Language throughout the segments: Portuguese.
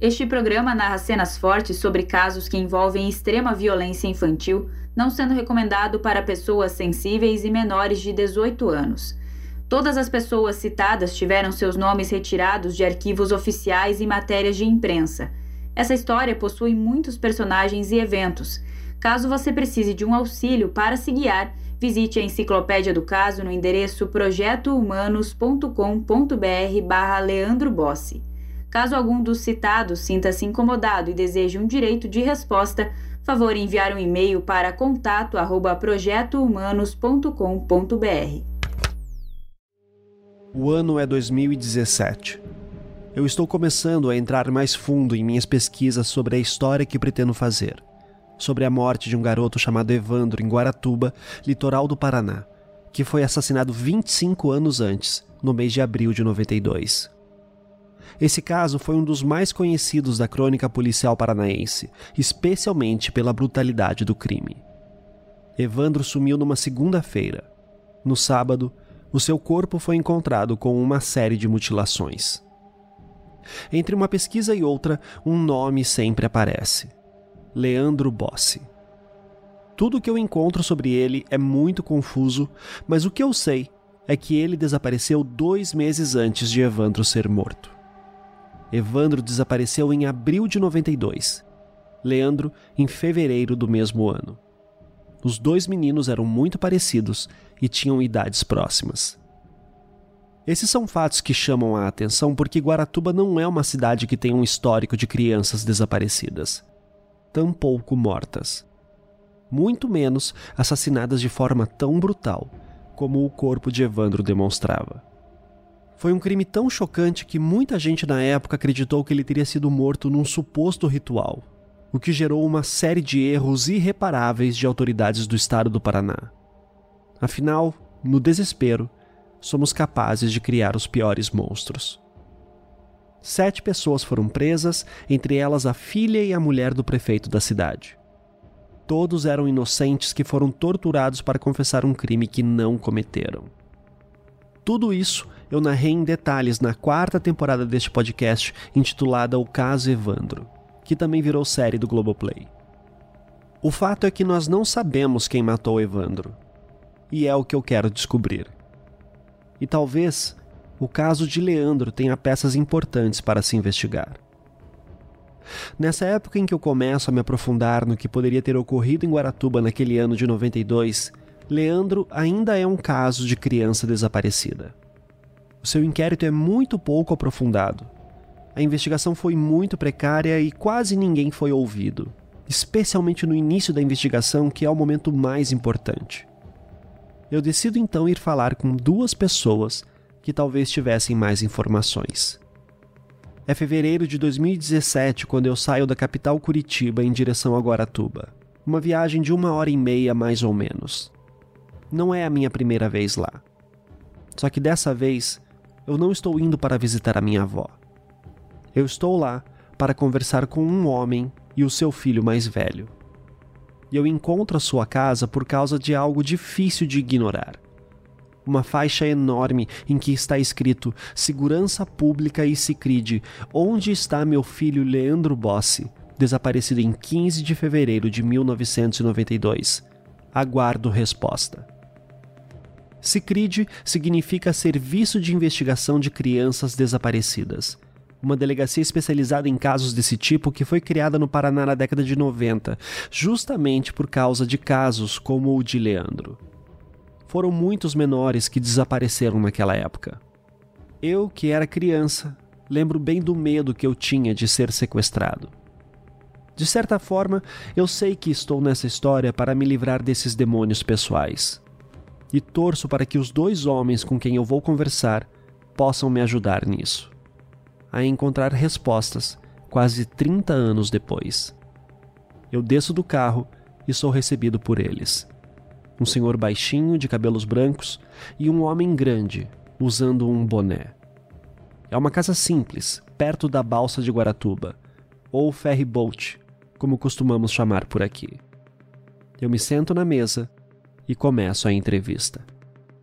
Este programa narra cenas fortes sobre casos que envolvem extrema violência infantil, não sendo recomendado para pessoas sensíveis e menores de 18 anos. Todas as pessoas citadas tiveram seus nomes retirados de arquivos oficiais e matérias de imprensa. Essa história possui muitos personagens e eventos. Caso você precise de um auxílio para se guiar, visite a enciclopédia do caso no endereço projetohumanos.com.br barra Leandro Bossi. Caso algum dos citados sinta-se incomodado e deseje um direito de resposta, favor enviar um e-mail para contato@projetohumanos.com.br. O ano é 2017. Eu estou começando a entrar mais fundo em minhas pesquisas sobre a história que pretendo fazer. Sobre a morte de um garoto chamado Evandro em Guaratuba, litoral do Paraná, que foi assassinado 25 anos antes, no mês de abril de 92. Esse caso foi um dos mais conhecidos da crônica policial paranaense, especialmente pela brutalidade do crime. Evandro sumiu numa segunda-feira. No sábado, o seu corpo foi encontrado com uma série de mutilações. Entre uma pesquisa e outra, um nome sempre aparece: Leandro Bossi. Tudo o que eu encontro sobre ele é muito confuso, mas o que eu sei é que ele desapareceu dois meses antes de Evandro ser morto. Evandro desapareceu em abril de 92. Leandro em fevereiro do mesmo ano. Os dois meninos eram muito parecidos e tinham idades próximas. Esses são fatos que chamam a atenção porque Guaratuba não é uma cidade que tem um histórico de crianças desaparecidas, tampouco mortas. Muito menos assassinadas de forma tão brutal como o corpo de Evandro demonstrava. Foi um crime tão chocante que muita gente na época acreditou que ele teria sido morto num suposto ritual, o que gerou uma série de erros irreparáveis de autoridades do estado do Paraná. Afinal, no desespero, somos capazes de criar os piores monstros. Sete pessoas foram presas, entre elas a filha e a mulher do prefeito da cidade. Todos eram inocentes que foram torturados para confessar um crime que não cometeram. Tudo isso eu narrei em detalhes na quarta temporada deste podcast, intitulada O Caso Evandro, que também virou série do Globoplay. O fato é que nós não sabemos quem matou Evandro, e é o que eu quero descobrir. E talvez o caso de Leandro tenha peças importantes para se investigar. Nessa época em que eu começo a me aprofundar no que poderia ter ocorrido em Guaratuba naquele ano de 92, Leandro ainda é um caso de criança desaparecida. O seu inquérito é muito pouco aprofundado. A investigação foi muito precária e quase ninguém foi ouvido, especialmente no início da investigação, que é o momento mais importante. Eu decido então ir falar com duas pessoas que talvez tivessem mais informações. É fevereiro de 2017 quando eu saio da capital Curitiba em direção a Guaratuba. Uma viagem de uma hora e meia mais ou menos. Não é a minha primeira vez lá. Só que dessa vez eu não estou indo para visitar a minha avó. Eu estou lá para conversar com um homem e o seu filho mais velho. E eu encontro a sua casa por causa de algo difícil de ignorar. Uma faixa enorme em que está escrito Segurança Pública e Cicrid, onde está meu filho Leandro Bossi, desaparecido em 15 de fevereiro de 1992. Aguardo resposta. CICRID significa Serviço de Investigação de Crianças Desaparecidas, uma delegacia especializada em casos desse tipo que foi criada no Paraná na década de 90, justamente por causa de casos como o de Leandro. Foram muitos menores que desapareceram naquela época. Eu, que era criança, lembro bem do medo que eu tinha de ser sequestrado. De certa forma, eu sei que estou nessa história para me livrar desses demônios pessoais e torço para que os dois homens com quem eu vou conversar possam me ajudar nisso. A encontrar respostas quase 30 anos depois. Eu desço do carro e sou recebido por eles. Um senhor baixinho, de cabelos brancos, e um homem grande, usando um boné. É uma casa simples, perto da balsa de Guaratuba, ou ferry boat, como costumamos chamar por aqui. Eu me sento na mesa e começo a entrevista.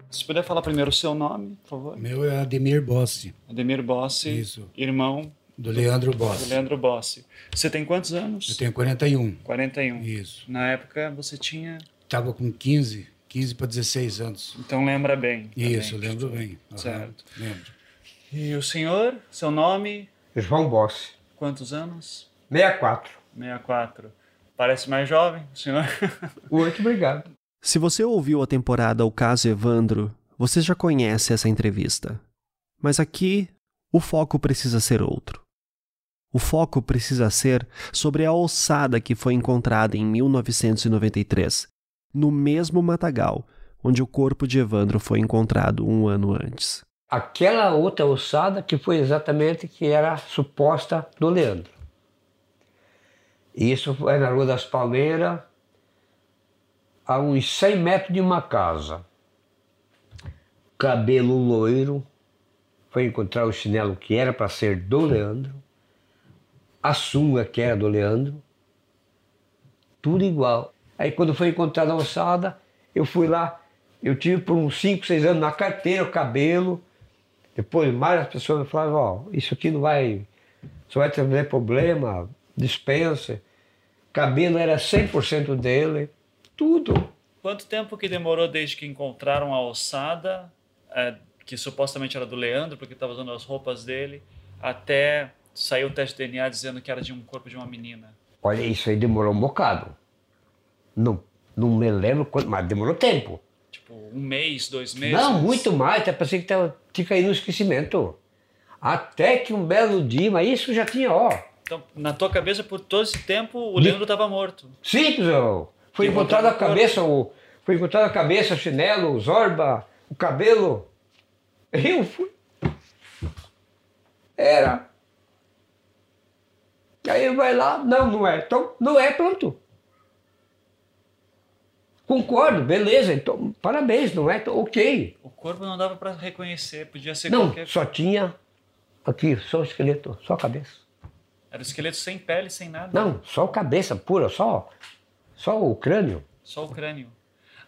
Se puder falar primeiro o seu nome, por favor. Meu é Ademir Bossi. Ademir Bossi, Isso. irmão Do Leandro Bossi. Do Leandro Bossi. Você tem quantos anos? Eu tenho 41. 41. Isso. Na época você tinha. Estava com 15, 15 para 16 anos. Então lembra bem. Isso, também. lembro bem. Uhum, certo. Lembro. E o senhor, seu nome? João Bossi. Quantos anos? 64. 64. Parece mais jovem, o senhor? Muito obrigado. Se você ouviu a temporada O Caso Evandro, você já conhece essa entrevista. Mas aqui, o foco precisa ser outro. O foco precisa ser sobre a ossada que foi encontrada em 1993, no mesmo matagal onde o corpo de Evandro foi encontrado um ano antes. Aquela outra ossada que foi exatamente que era suposta do Leandro. Isso foi na Rua das Palmeiras, a uns 100 metros de uma casa. Cabelo loiro, foi encontrar o chinelo que era para ser do Leandro, a sunga que era do Leandro, tudo igual. Aí quando foi encontrada a ossada, eu fui lá, eu tive por uns 5, 6 anos na carteira o cabelo. Depois mais as pessoas me falavam, ó, oh, isso aqui não vai, só vai trazer problema, dispensa. Cabelo era 100% dele tudo. Quanto tempo que demorou desde que encontraram a ossada, é, que supostamente era do Leandro, porque estava usando as roupas dele, até sair o teste de DNA dizendo que era de um corpo de uma menina? Olha, isso aí demorou um bocado. Não, não me lembro quanto, mas demorou tempo. Tipo, um mês, dois meses? Não, muito mais, até pensei que tava, tinha caído no esquecimento. Até que um belo dia, mas isso já tinha, ó. Então, na tua cabeça, por todo esse tempo, o Leandro estava morto? Simples, ó. Foi encontrado a cabeça, o, foi encontrado a cabeça, o chinelo, o zorba, o cabelo. Eu fui. Era. Aí vai lá, não, não é. Então, não é, pronto. Concordo, beleza, então, parabéns, não é? Então, ok. O corpo não dava para reconhecer, podia ser não, qualquer... só tinha aqui, só o esqueleto, só a cabeça. Era o esqueleto sem pele, sem nada? Não, só a cabeça pura, só só o crânio? Só o crânio.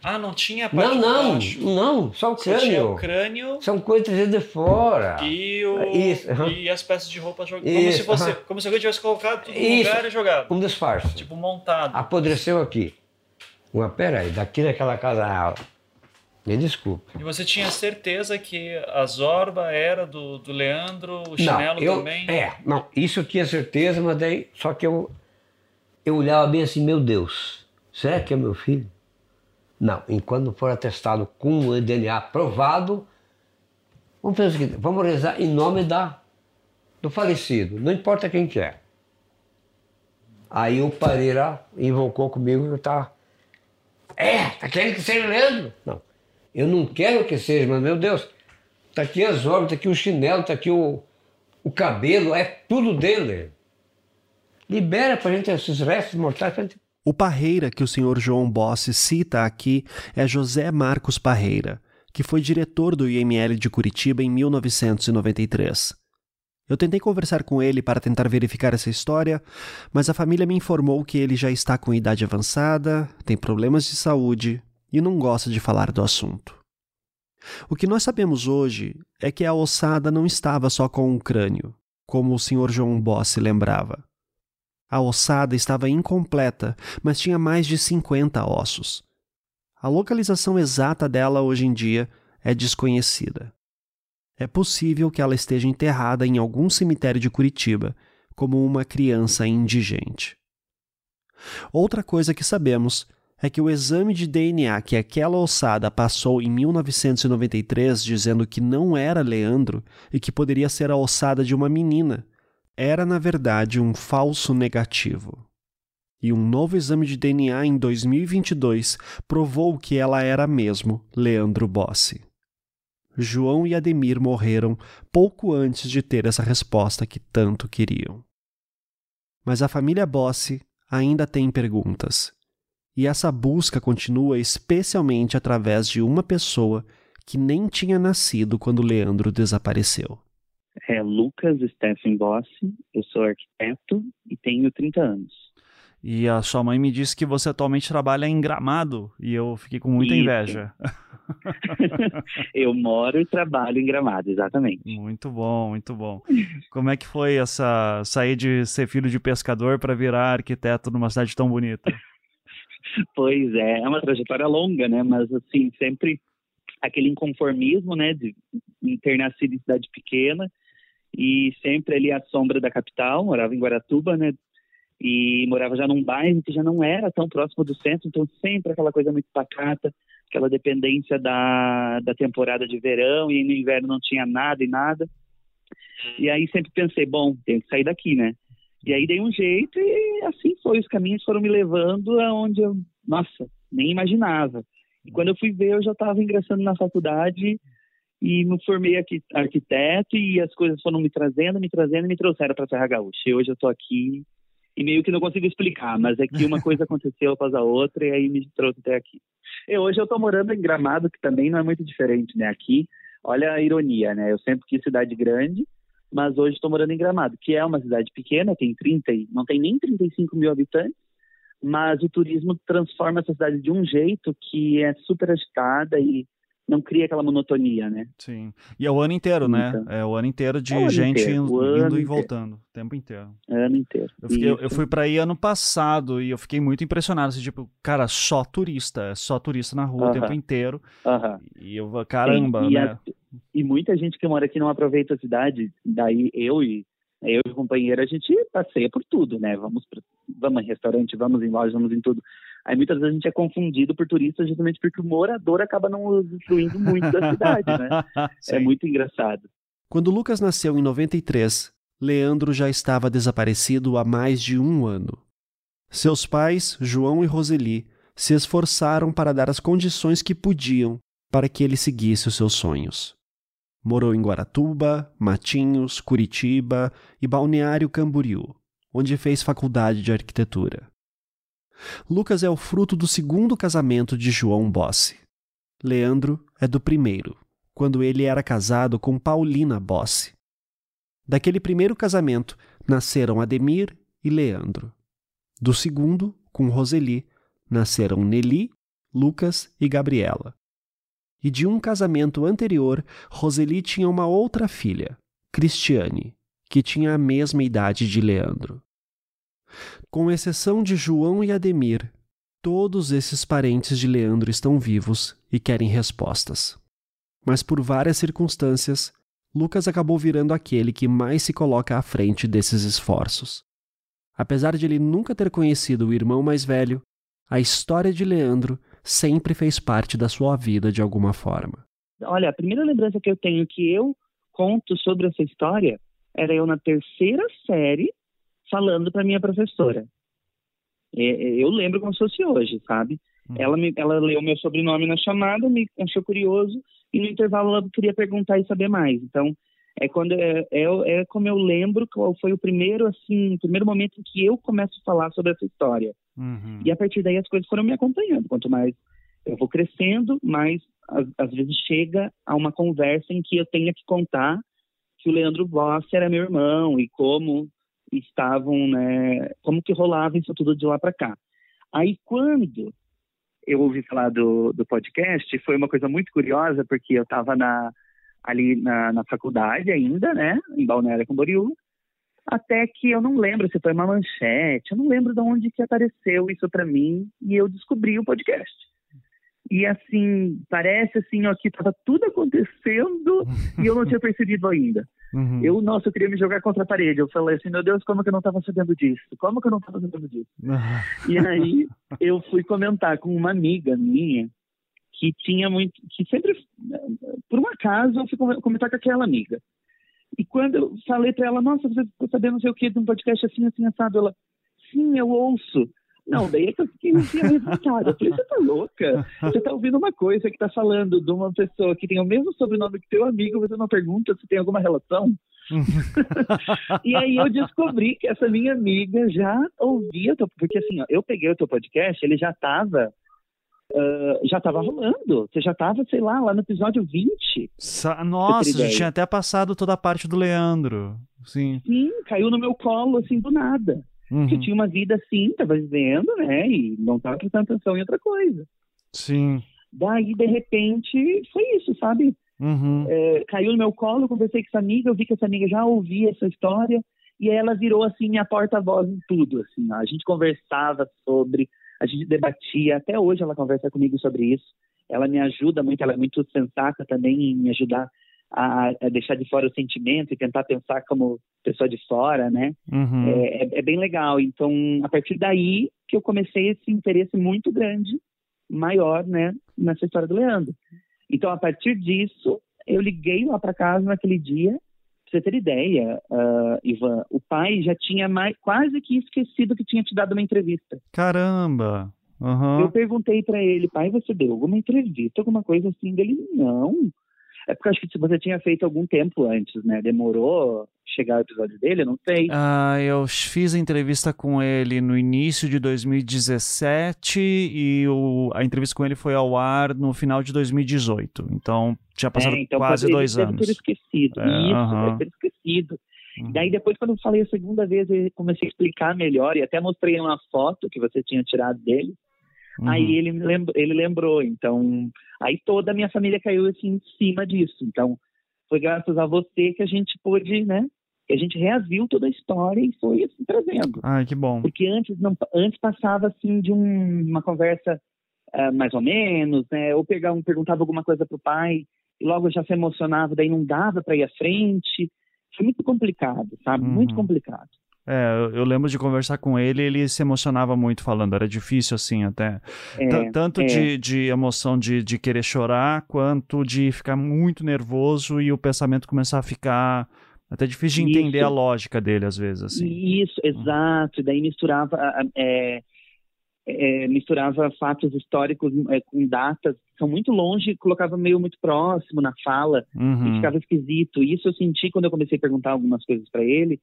Ah, não tinha a parte Não, não, não, só o crânio. O crânio. São coisas de fora. E, o, Isso, e as peças de roupa jogadas. Como se fosse, como se alguém tivesse colocado tudo no lugar e jogado. Um disfarce. Tipo, montado. Apodreceu aqui. Uma, peraí, daqui naquela casa. Me desculpe. E você tinha certeza que a Zorba era do, do Leandro, o chinelo não, eu, também? É, não, isso eu tinha certeza, mas daí. Só que eu, eu olhava bem assim, meu Deus, será que é meu filho? Não, enquanto for atestado com o DNA provado, vamos fazer o seguinte, vamos rezar em nome da, do falecido, não importa quem que é. Aí o Pareira invocou comigo que estava. É, tá querendo que seja Leandro? Não, eu não quero que seja, mas meu Deus, tá aqui as órbitas, tá aqui o chinelo, tá aqui o, o cabelo, é tudo dele. Libera para a gente esses restos mortais. Pra gente... O Parreira que o senhor João Bossi cita aqui é José Marcos Parreira, que foi diretor do IML de Curitiba em 1993. Eu tentei conversar com ele para tentar verificar essa história, mas a família me informou que ele já está com idade avançada, tem problemas de saúde e não gosta de falar do assunto. O que nós sabemos hoje é que a ossada não estava só com um crânio, como o senhor João Bossi lembrava. A ossada estava incompleta, mas tinha mais de 50 ossos. A localização exata dela hoje em dia é desconhecida. É possível que ela esteja enterrada em algum cemitério de Curitiba, como uma criança indigente. Outra coisa que sabemos é que o exame de DNA que aquela ossada passou em 1993 dizendo que não era Leandro e que poderia ser a ossada de uma menina era na verdade um falso negativo. E um novo exame de DNA em 2022 provou que ela era mesmo Leandro Bossi. João e Ademir morreram pouco antes de ter essa resposta que tanto queriam. Mas a família Bossi ainda tem perguntas. E essa busca continua especialmente através de uma pessoa que nem tinha nascido quando Leandro desapareceu é Lucas Stephen Bossi, eu sou arquiteto e tenho 30 anos. E a sua mãe me disse que você atualmente trabalha em Gramado e eu fiquei com muita Isso. inveja. eu moro e trabalho em Gramado, exatamente. Muito bom, muito bom. Como é que foi essa sair de ser filho de pescador para virar arquiteto numa cidade tão bonita? Pois é, é uma trajetória longa, né? Mas assim, sempre aquele inconformismo, né, de ter nascido em cidade pequena e sempre ali à sombra da capital, morava em Guaratuba, né? E morava já num bairro que já não era tão próximo do centro, então sempre aquela coisa muito pacata, aquela dependência da, da temporada de verão e no inverno não tinha nada e nada. E aí sempre pensei, bom, tem que sair daqui, né? E aí dei um jeito e assim foi, os caminhos foram me levando aonde eu, nossa, nem imaginava. E quando eu fui ver, eu já estava ingressando na faculdade e me formei aqui arquiteto e as coisas foram me trazendo, me trazendo e me trouxeram para Serra Gaúcha. E hoje eu estou aqui e meio que não consigo explicar, mas é que uma coisa aconteceu após a outra e aí me trouxe até aqui. E hoje eu estou morando em Gramado, que também não é muito diferente, né? Aqui, olha a ironia, né? Eu sempre quis cidade grande, mas hoje estou morando em Gramado, que é uma cidade pequena, tem 30, não tem nem 35 mil habitantes, mas o turismo transforma essa cidade de um jeito que é super agitada e não cria aquela monotonia, né? Sim. E é o ano inteiro, né? Então, é o ano inteiro de é o ano gente inteiro, indo, o indo e voltando, o tempo inteiro. Ano inteiro. Eu, fiquei- eu- fui pra aí ano passado e eu fiquei muito impressionado. Assim, tipo, cara, só turista, é só turista na rua o Aham. tempo inteiro. Aham. E eu, caramba, Sim, e, né? a- e muita gente que mora aqui não aproveita a cidade. Daí eu e eu e o companheiro a gente passeia por tudo, né? Vamos pra, vamos em restaurante, vamos em loja, vamos em tudo. Aí muitas vezes a gente é confundido por turista justamente porque o morador acaba não usufruindo muito da cidade, né? É Sim. muito engraçado. Quando Lucas nasceu em 93, Leandro já estava desaparecido há mais de um ano. Seus pais, João e Roseli, se esforçaram para dar as condições que podiam para que ele seguisse os seus sonhos. Morou em Guaratuba, Matinhos, Curitiba e Balneário Camboriú, onde fez faculdade de arquitetura. Lucas é o fruto do segundo casamento de João Bossi. Leandro é do primeiro, quando ele era casado com Paulina Bossi. Daquele primeiro casamento nasceram Ademir e Leandro. Do segundo, com Roseli, nasceram Nelly, Lucas e Gabriela. E de um casamento anterior, Roseli tinha uma outra filha, Cristiane, que tinha a mesma idade de Leandro. Com exceção de João e Ademir, todos esses parentes de Leandro estão vivos e querem respostas. Mas por várias circunstâncias, Lucas acabou virando aquele que mais se coloca à frente desses esforços. Apesar de ele nunca ter conhecido o irmão mais velho, a história de Leandro sempre fez parte da sua vida de alguma forma. Olha, a primeira lembrança que eu tenho que eu conto sobre essa história era eu na terceira série falando para minha professora. Eu lembro como se fosse hoje, sabe? Hum. Ela, me, ela leu meu sobrenome na chamada, me achou curioso e no intervalo ela queria perguntar e saber mais. Então, é quando é, é, é como eu lembro qual foi o primeiro assim, primeiro momento em que eu começo a falar sobre essa história. Uhum. E a partir daí as coisas foram me acompanhando. Quanto mais eu vou crescendo, mais às, às vezes chega a uma conversa em que eu tenha que contar que o Leandro Boss era meu irmão e como estavam, né, como que rolava isso tudo de lá para cá. Aí quando eu ouvi falar do, do podcast, foi uma coisa muito curiosa, porque eu estava na, ali na, na faculdade ainda, né, em Balneário Camboriú, até que eu não lembro se foi uma manchete, eu não lembro de onde que apareceu isso para mim e eu descobri o podcast. E assim, parece assim, ó, que estava tudo acontecendo e eu não tinha percebido ainda. Uhum. Eu, nossa, eu queria me jogar contra a parede. Eu falei assim, meu Deus, como que eu não estava sabendo disso? Como que eu não estava sabendo disso? E aí eu fui comentar com uma amiga minha que tinha muito, que sempre, por um acaso, eu fui com- comentar com aquela amiga. E quando eu falei para ela, nossa, você ficou sabendo não sei o que de um podcast assim, assim, assado, ela, sim, eu ouço. Não, daí é que eu fiquei assim, revoltada. Eu falei, você tá louca? Você tá ouvindo uma coisa que tá falando de uma pessoa que tem o mesmo sobrenome que teu amigo, você não pergunta se tem alguma relação? E aí eu descobri que essa minha amiga já ouvia, porque assim, ó, eu peguei o teu podcast, ele já tava, ah, já tava rolando. Você já tava, sei lá, lá no episódio 20. Sa- Nossa, já tinha até passado toda a parte do Leandro. Sim. Sim, caiu no meu colo, assim, do nada. uhum. que eu tinha uma vida assim, estava vivendo, né? E não estava prestando atenção em outra coisa. Sim. Daí, de repente, foi isso, sabe? Uhum. É, caiu no meu colo, eu conversei com essa amiga, eu vi que essa amiga já ouvia essa história, e aí ela virou, assim, minha porta-voz em tudo, assim. A gente conversava sobre, a gente debatia, até hoje ela conversa comigo sobre isso. Ela me ajuda muito, ela é muito sensata também em me ajudar a, a deixar de fora o sentimento e tentar pensar como pessoa de fora, né? Uhum. É, é, é bem legal. Então, a partir daí que eu comecei esse interesse muito grande, maior, né, nessa história do Leandro. Então, a partir disso, eu liguei lá para casa naquele dia. Pra você ter ideia, uh, Ivan, o pai já tinha mais, quase que esquecido que tinha te dado uma entrevista. Caramba! Uhum. Eu perguntei para ele, pai, você deu alguma entrevista, alguma coisa assim? Ele, não. É porque eu acho que você tinha feito algum tempo antes, né? Demorou chegar o episódio dele, eu não sei. Ah, eu fiz a entrevista com ele no início de 2017 e o, a entrevista com ele foi ao ar no final de 2018. Então, tinha passado é, então, quase dois deve anos. Ter esquecido. É, Isso, uh -huh. deve ter esquecido. Uhum. Daí depois, quando eu falei a segunda vez, eu comecei a explicar melhor e até mostrei uma foto que você tinha tirado dele. Uhum. Aí ele, lembrou, ele lembrou, então, aí toda a minha família caiu assim em cima disso. Então, foi graças a você que a gente pôde, né? Que a gente reaviu toda a história e foi assim trazendo. Ai, que bom. Porque antes não, antes passava assim de um, uma conversa uh, mais ou menos, né? Ou pegar um, perguntava alguma coisa pro pai e logo já se emocionava, daí não dava para ir à frente. Foi muito complicado, sabe? Uhum. Muito complicado. É, eu lembro de conversar com ele, ele se emocionava muito falando, era difícil assim até. É, tanto é. De, de emoção de, de querer chorar, quanto de ficar muito nervoso e o pensamento começar a ficar até difícil de entender Isso. a lógica dele às vezes. Assim. Isso, exato. Daí misturava, é, é, misturava fatos históricos é, com datas que são muito longe, colocava meio muito próximo na fala uhum. e ficava esquisito. Isso eu senti quando eu comecei a perguntar algumas coisas para ele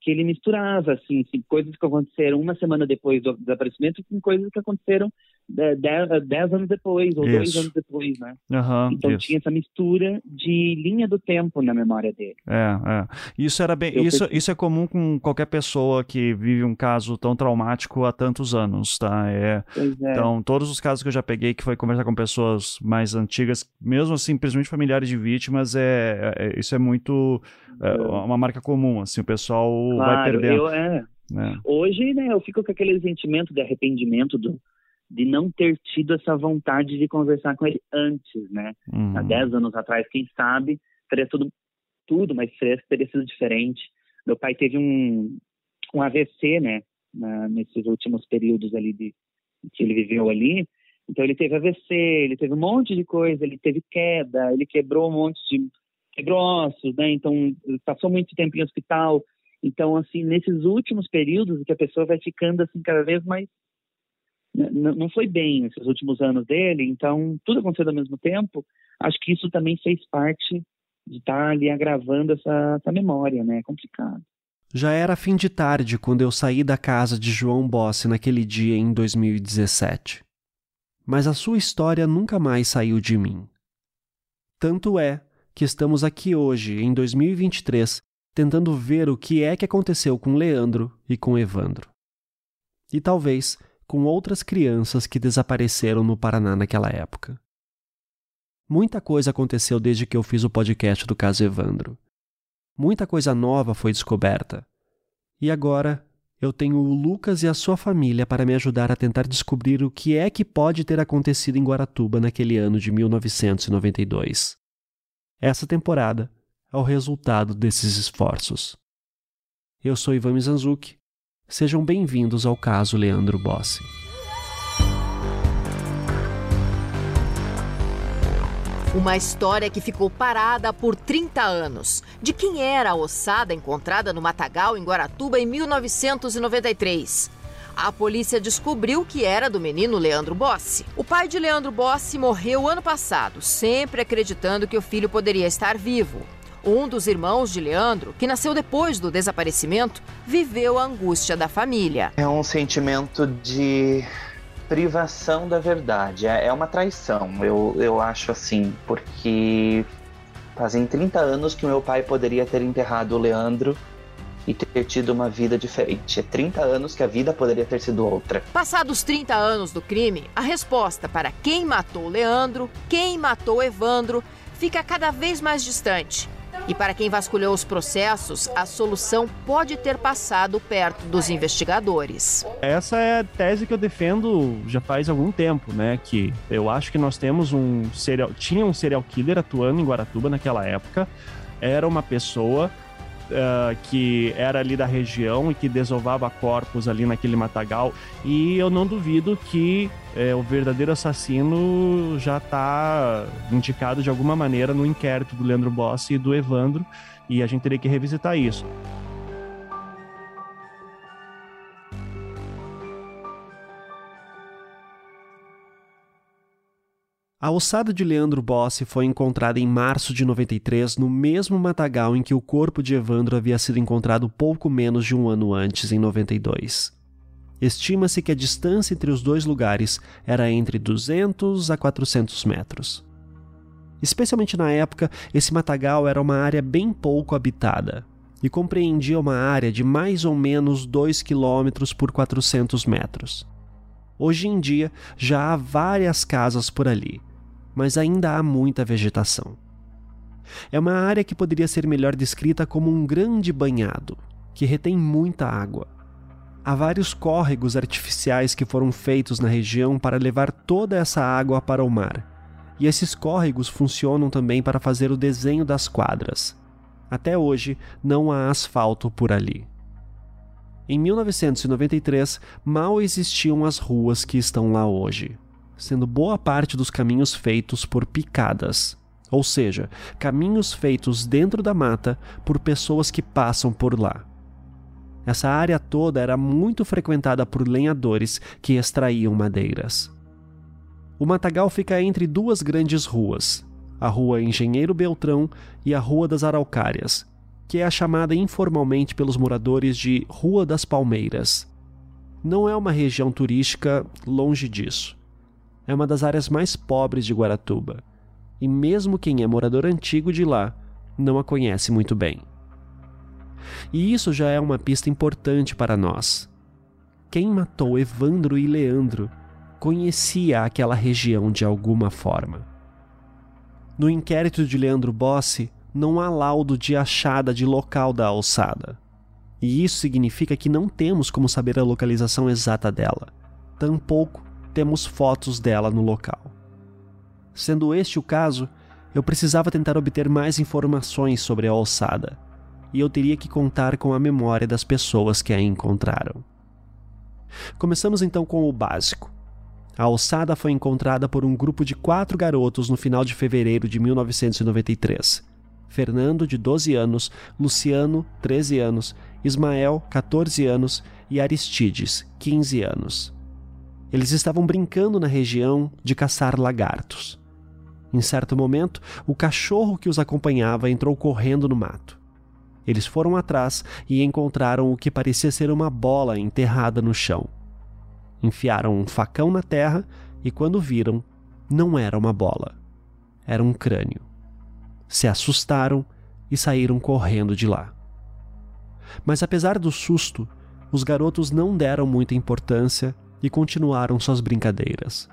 que ele misturava, assim, assim, coisas que aconteceram uma semana depois do desaparecimento com coisas que aconteceram dez, anos depois, ou isso. dois anos depois, né? Uhum, então isso. tinha essa mistura de linha do tempo na memória dele. É, é. Isso era bem. isso, isso é comum com qualquer pessoa que vive um caso tão traumático há tantos anos, tá? É, é. Então, todos os casos que eu já peguei que foi conversar com pessoas mais antigas, mesmo assim, principalmente familiares de vítimas, é, é isso é muito é, uma marca comum, assim, o pessoal claro, vai perdendo. Eu, é. É. Hoje, né, eu fico com aquele sentimento de arrependimento do, de não ter tido essa vontade de conversar com ele antes, né? Uhum. Há 10 anos atrás, quem sabe, teria tudo, tudo mais fresco, teria sido diferente. Meu pai teve um, um AVC, né? Na, nesses últimos períodos ali de, que ele viveu ali. Então ele teve AVC, ele teve um monte de coisa, ele teve queda, ele quebrou um monte de quebrou ossos, né? Então passou muito tempo em hospital. Então assim, nesses últimos períodos que a pessoa vai ficando assim cada vez mais não foi bem nesses últimos anos dele, então tudo aconteceu ao mesmo tempo. Acho que isso também fez parte de estar ali agravando essa, essa memória, né? É complicado. Já era fim de tarde quando eu saí da casa de João Bossi naquele dia em 2017. Mas a sua história nunca mais saiu de mim. Tanto é que estamos aqui hoje, em 2023, tentando ver o que é que aconteceu com Leandro e com Evandro. E talvez com outras crianças que desapareceram no Paraná naquela época. Muita coisa aconteceu desde que eu fiz o podcast do caso Evandro. Muita coisa nova foi descoberta. E agora eu tenho o Lucas e a sua família para me ajudar a tentar descobrir o que é que pode ter acontecido em Guaratuba naquele ano de 1992. Essa temporada é o resultado desses esforços. Eu sou Ivan Mizanzuki Sejam bem-vindos ao caso Leandro Bossi. Uma história que ficou parada por 30 anos. De quem era a ossada encontrada no Matagal, em Guaratuba, em 1993. A polícia descobriu que era do menino Leandro Bossi. O pai de Leandro Bossi morreu ano passado, sempre acreditando que o filho poderia estar vivo. Um dos irmãos de Leandro, que nasceu depois do desaparecimento, viveu a angústia da família. É um sentimento de privação da verdade. É, é uma traição, eu, eu acho assim, porque fazem 30 anos que meu pai poderia ter enterrado o Leandro e ter tido uma vida diferente. É 30 anos que a vida poderia ter sido outra. Passados 30 anos do crime, a resposta para quem matou Leandro, quem matou Evandro, fica cada vez mais distante. E para quem vasculhou os processos, a solução pode ter passado perto dos investigadores. Essa é a tese que eu defendo já faz algum tempo, né? Que eu acho que nós temos um serial, tinha um serial killer atuando em Guaratuba naquela época. Era uma pessoa uh, que era ali da região e que desovava corpos ali naquele matagal. E eu não duvido que uh, o verdadeiro assassino já está indicado de alguma maneira no inquérito do Leandro Bossi e do Evandro. E a gente teria que revisitar isso. A ossada de Leandro Bossi foi encontrada em março de 93 no mesmo matagal em que o corpo de Evandro havia sido encontrado pouco menos de um ano antes, em 92. Estima-se que a distância entre os dois lugares era entre 200 a 400 metros. Especialmente na época, esse matagal era uma área bem pouco habitada e compreendia uma área de mais ou menos 2 km por 400 metros. Hoje em dia, já há várias casas por ali, mas ainda há muita vegetação. É uma área que poderia ser melhor descrita como um grande banhado, que retém muita água. Há vários córregos artificiais que foram feitos na região para levar toda essa água para o mar. E esses córregos funcionam também para fazer o desenho das quadras. Até hoje, não há asfalto por ali. Em 1993, mal existiam as ruas que estão lá hoje sendo boa parte dos caminhos feitos por picadas, ou seja, caminhos feitos dentro da mata por pessoas que passam por lá. Essa área toda era muito frequentada por lenhadores que extraíam madeiras. O matagal fica entre duas grandes ruas, a Rua Engenheiro Beltrão e a Rua das Araucárias, que é a chamada informalmente pelos moradores de Rua das Palmeiras. Não é uma região turística longe disso é uma das áreas mais pobres de Guaratuba, e mesmo quem é morador antigo de lá não a conhece muito bem. E isso já é uma pista importante para nós. Quem matou Evandro e Leandro conhecia aquela região de alguma forma. No inquérito de Leandro Bossi, não há laudo de achada de local da alçada. E isso significa que não temos como saber a localização exata dela. Tampouco temos fotos dela no local. Sendo este o caso, eu precisava tentar obter mais informações sobre a alçada, e eu teria que contar com a memória das pessoas que a encontraram. Começamos então com o básico. A alçada foi encontrada por um grupo de quatro garotos no final de fevereiro de 1993. Fernando, de 12 anos, Luciano, 13 anos, Ismael, 14 anos e Aristides, 15 anos. Eles estavam brincando na região de caçar lagartos. Em certo momento, o cachorro que os acompanhava entrou correndo no mato. Eles foram atrás e encontraram o que parecia ser uma bola enterrada no chão. Enfiaram um facão na terra e, quando viram, não era uma bola, era um crânio. Se assustaram e saíram correndo de lá. Mas apesar do susto, os garotos não deram muita importância e continuaram suas brincadeiras.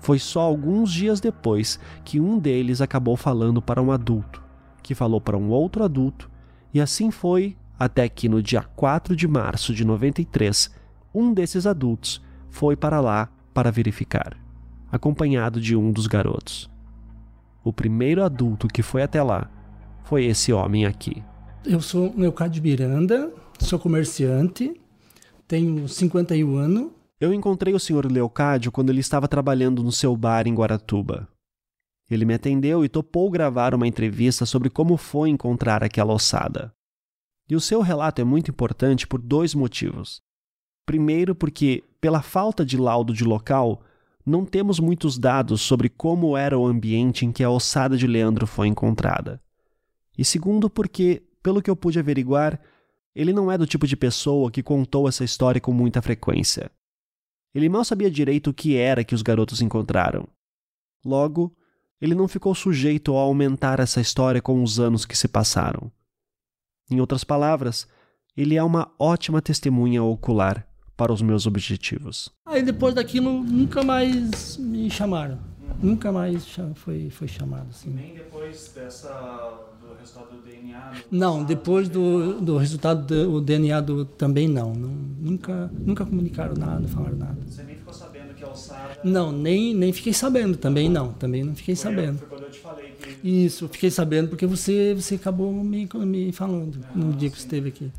Foi só alguns dias depois que um deles acabou falando para um adulto, que falou para um outro adulto, e assim foi até que no dia 4 de março de 93, um desses adultos foi para lá para verificar, acompanhado de um dos garotos. O primeiro adulto que foi até lá foi esse homem aqui. Eu sou Leocádio Miranda, sou comerciante, tenho 51 anos eu encontrei o Sr. Leocádio quando ele estava trabalhando no seu bar em Guaratuba. Ele me atendeu e topou gravar uma entrevista sobre como foi encontrar aquela ossada. E o seu relato é muito importante por dois motivos. Primeiro, porque, pela falta de laudo de local, não temos muitos dados sobre como era o ambiente em que a ossada de Leandro foi encontrada. E segundo, porque, pelo que eu pude averiguar, ele não é do tipo de pessoa que contou essa história com muita frequência. Ele mal sabia direito o que era que os garotos encontraram. Logo, ele não ficou sujeito a aumentar essa história com os anos que se passaram. Em outras palavras, Ele é uma ótima testemunha ocular para os meus objetivos. Aí depois daquilo nunca mais me chamaram. Nunca mais foi, foi chamado. Assim. Nem depois dessa, do resultado do DNA? Do não, depois do, do resultado do DNA do, também não. não. Nunca, nunca comunicaram nada, falaram nada. Você nem ficou sabendo que a alçada... Não, nem, nem fiquei sabendo, também não. Também não fiquei foi sabendo. Eu, foi quando eu te falei que... Isso, fiquei sabendo porque você, você acabou me, me falando ah, no dia sim. que esteve aqui.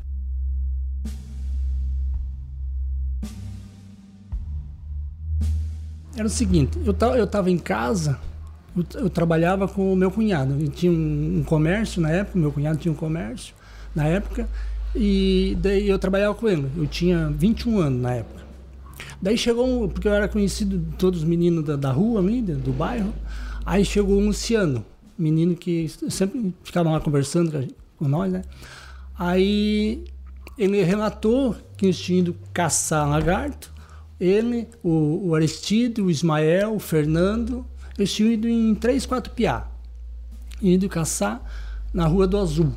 Era o seguinte, eu tava, eu tava em casa, eu, eu trabalhava com o meu cunhado. Eu tinha um, um, comércio na época, meu cunhado tinha um comércio na época, e daí eu trabalhava com ele. Eu tinha 21 anos na época. Daí chegou um, porque eu era conhecido de todos os meninos da, da rua ali, do bairro. Aí chegou o Luciano, menino que sempre ficava lá conversando com nós, né? Aí ele relatou que eles tinham ido caçar lagarto ele, o, o Aristide, o Ismael, o Fernando, ido em três, quatro piá. Indo caçar na Rua do Azul,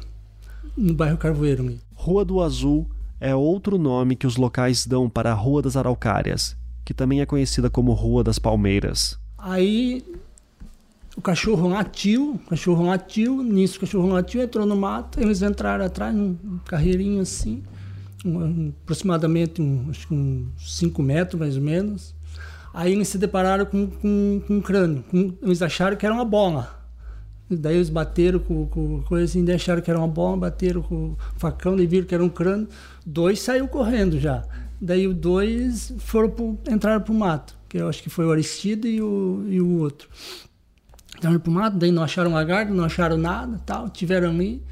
no bairro Carvoeiro. Rua do Azul é outro nome que os locais dão para a Rua das Araucárias, que também é conhecida como Rua das Palmeiras. Aí o cachorro latiu, o cachorro latiu, nisso o cachorro latiu, entrou no mato, eles entraram atrás, num carreirinho assim, um, aproximadamente um, acho que uns 5 metros mais ou menos. Aí eles se depararam com, com, com um crânio. Com, eles acharam que era uma bola. Daí eles bateram com, com coisa assim, acharam que era uma bola, bateram com o facão, e viram que era um crânio. Dois saiu correndo já. Daí os dois foram pro, entraram para o mato, que eu acho que foi o Aristide e o, e o outro. Entraram para o mato, daí não acharam lagarto, não acharam nada, tal, tiveram ali.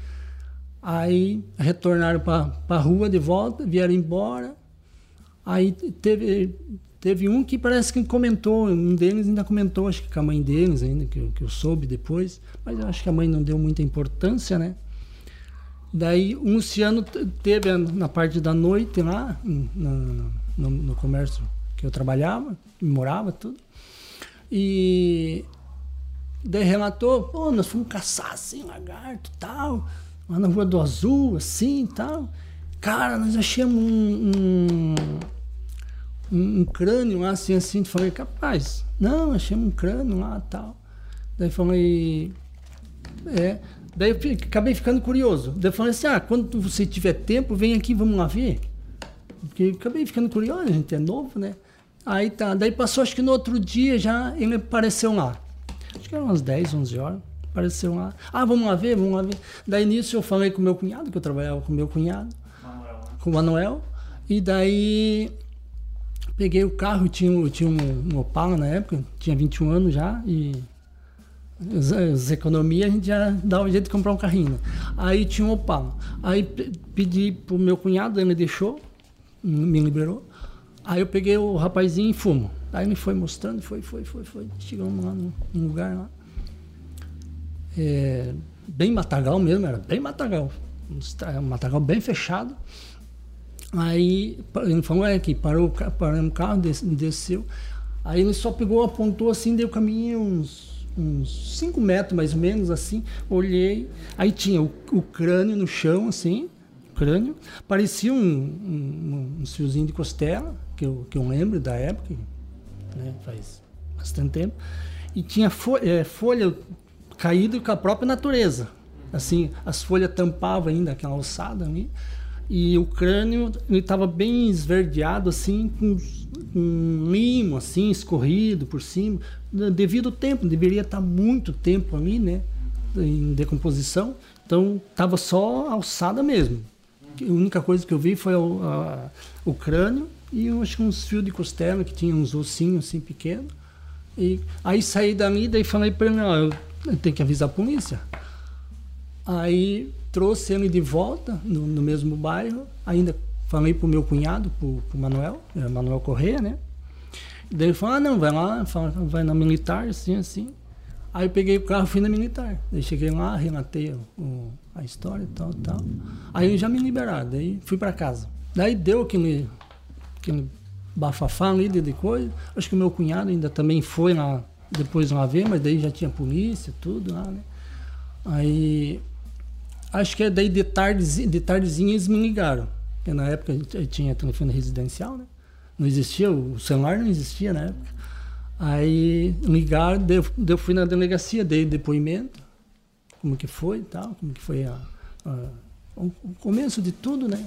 Aí retornaram para a rua de volta, vieram embora. Aí teve, teve um que parece que comentou, um deles ainda comentou, acho que com a mãe deles ainda, que, que eu soube depois, mas eu acho que a mãe não deu muita importância, né? Daí o Luciano teve na parte da noite lá, no, no, no comércio que eu trabalhava, morava, tudo. E daí relatou, pô, nós fomos caçar assim, lagarto tal lá na Rua do Azul, assim tal. Cara, nós achamos um, um, um, um crânio lá, assim, assim. Falei, capaz, não, achamos um crânio lá e tal. Daí falei, é. Daí eu acabei ficando curioso. Daí eu falei assim, ah, quando você tiver tempo, vem aqui, vamos lá ver. Porque acabei ficando curioso, a gente é novo, né? Aí tá, daí passou, acho que no outro dia já ele apareceu lá. Acho que eram umas 10, 11 horas apareceu lá. Ah, vamos lá ver, vamos lá ver. Daí nisso eu falei com meu cunhado, que eu trabalhava com meu cunhado, Manuel, né? com o Manuel. E daí peguei o carro, tinha, tinha um, um Opala na época, tinha 21 anos já, e as, as economias a gente já dava jeito de comprar um carrinho. Né? Aí tinha um Opala. Aí pedi pro meu cunhado, ele me deixou, me liberou. Aí eu peguei o rapazinho e fumo. Aí ele foi mostrando, foi, foi, foi, foi. Chegamos lá num lugar lá é, bem matagal mesmo, era bem matagal. Um matagal bem fechado. Aí ele falou, é que parou, parou o carro, desceu. Aí ele só pegou, apontou assim, deu caminho uns uns 5 metros mais ou menos assim, olhei, aí tinha o, o crânio no chão assim, crânio, parecia um, um, um fiozinho de costela, que eu, que eu lembro da época, né, faz bastante tempo, e tinha fo é, folha caído com a própria natureza. Assim, as folhas tampavam ainda aquela alçada ali. E o crânio estava bem esverdeado, assim, com um limo, assim, escorrido por cima. Devido ao tempo, deveria estar muito tempo ali, né? Em decomposição. Então, estava só alçada mesmo. A única coisa que eu vi foi o, a, o crânio e eu acho que uns fios de costela que tinha uns ossinhos assim pequenos. E aí saí dali e falei para ele, ó, eu tem que avisar a polícia. Aí trouxe ele de volta no, no mesmo bairro, ainda falei pro meu cunhado, pro, pro Manuel, é, Manuel Correia, né? Daí ele falou, ah, não, vai lá, vai na militar, assim, assim. Aí eu peguei o carro e fui na militar. Daí cheguei lá, relatei o, a história e tal, tal. Aí já me liberaram, daí fui para casa. Daí deu aquele, aquele bafafá ali de coisa. Acho que o meu cunhado ainda também foi lá depois lá ver, mas daí já tinha polícia, tudo lá, né? Aí acho que é daí de tardezinha, de tardezinha eles me ligaram. Porque na época tinha telefone residencial, né? Não existia, o celular não existia na época. Aí ligaram, eu, eu fui na delegacia, dei depoimento, como que foi e tal, como que foi a, a, o começo de tudo, né?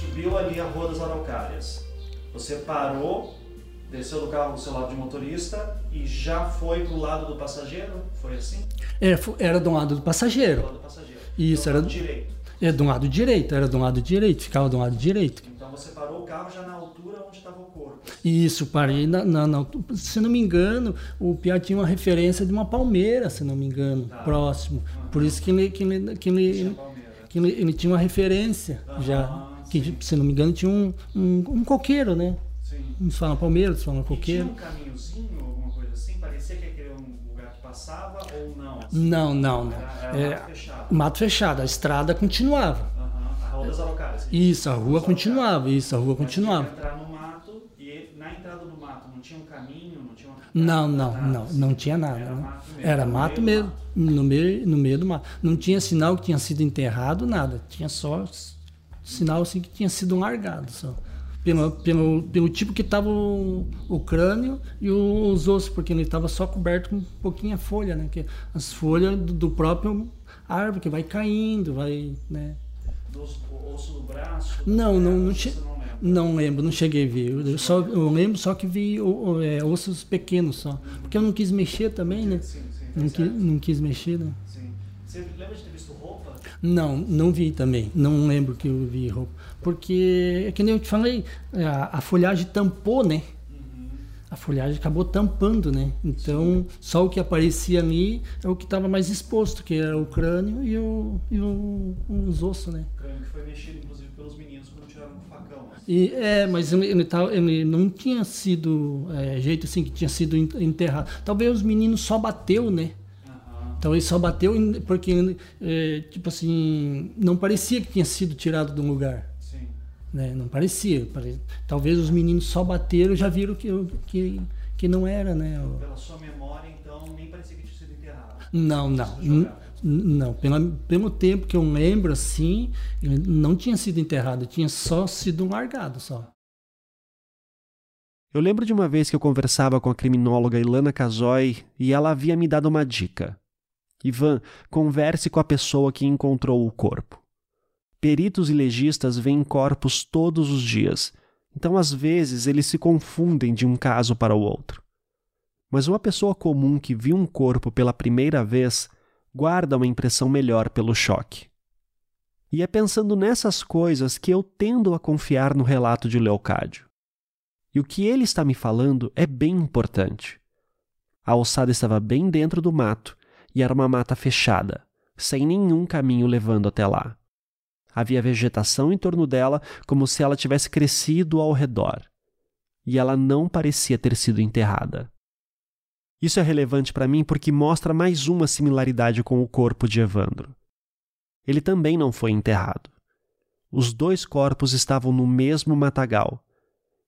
Subiu ali a Rua das Araucárias. Você parou, desceu do carro do seu lado de motorista e já foi pro lado do passageiro? Foi assim? É, era do lado do passageiro. Do lado do passageiro. Isso, do era lado direito. É do lado direito, era do lado direito, ficava do lado direito. Então você parou o carro já na altura onde estava o corpo. Isso, parei na, na, na, se não me engano, o Piá tinha uma referência de uma palmeira, se não me engano, tá. próximo. Uhum. Por isso que ele que ele, que ele, que ele, ele tinha uma referência uhum, já, que se não me engano tinha um, um, um coqueiro, né? Sim. Uns falam palmeira, outros falam coqueiro. E tinha um caminhozinho, alguma coisa assim, parecia que aquele um lugar que passava ou não? Assim? Não, não, não. Era, era é, mato fechado. Mato fechado, a estrada continuava. Uhum. A rua das Araucárias. Isso, a rua continuava, isso, a rua continuava. entrar no mato e na entrada do mato não tinha um caminho, não tinha uma... Não, não, não, não tinha nada. Era mato mesmo. Era mato mesmo, no meio, no meio do mato. Não tinha sinal que tinha sido enterrado, nada. Tinha só sinal assim que tinha sido largado só. Pelo, pelo, pelo tipo que estava o, o, crânio e os ossos, porque ele estava só coberto com um pouquinho a folha, né? Que as folhas do, do próprio árvore que vai caindo, vai, né? Do osso do braço? Não, não, não, che... não, não lembro, não cheguei a ver. Eu, só, eu lembro só que vi o, o, é, ossos pequenos só. Porque eu não quis mexer também, né? Sim, sim, não, quis, não quis mexer, né? Sim. Você lembra de ter visto roupa? Não, não vi também. Não lembro que eu vi roupa. Porque, é que nem eu te falei, a, a folhagem tampou, né? a folhagem acabou tampando, né? Então, Sim. só o que aparecia ali é o que estava mais exposto, que era o crânio e, o, e o, os ossos, né? O crânio que foi mexido, inclusive, pelos meninos quando tiraram o facão. Assim. E, é, mas ele, ele, tava, ele não tinha sido, é, jeito assim, que tinha sido enterrado. Talvez os meninos só bateu, né? Então ele só bateu porque, é, tipo assim, não parecia que tinha sido tirado de um lugar. Né? Não parecia, parecia. Talvez os meninos só bateram e já viram que, que, que não era, né? Pela sua memória, então, nem parecia que tinha sido enterrado. Não, não. Não, pelo, pelo tempo que eu lembro, assim, ele não tinha sido enterrado, tinha só sido largado, só. Eu lembro de uma vez que eu conversava com a criminóloga Ilana Casoy e ela havia me dado uma dica. Ivan, converse com a pessoa que encontrou o corpo. Peritos e legistas veem corpos todos os dias, então às vezes eles se confundem de um caso para o outro. Mas uma pessoa comum que viu um corpo pela primeira vez guarda uma impressão melhor pelo choque. E é pensando nessas coisas que eu tendo a confiar no relato de Leocádio. E o que ele está me falando é bem importante. A ossada estava bem dentro do mato e era uma mata fechada, sem nenhum caminho levando até lá. Havia vegetação em torno dela, como se ela tivesse crescido ao redor. E ela não parecia ter sido enterrada. Isso é relevante para mim porque mostra mais uma similaridade com o corpo de Evandro. Ele também não foi enterrado. Os dois corpos estavam no mesmo matagal.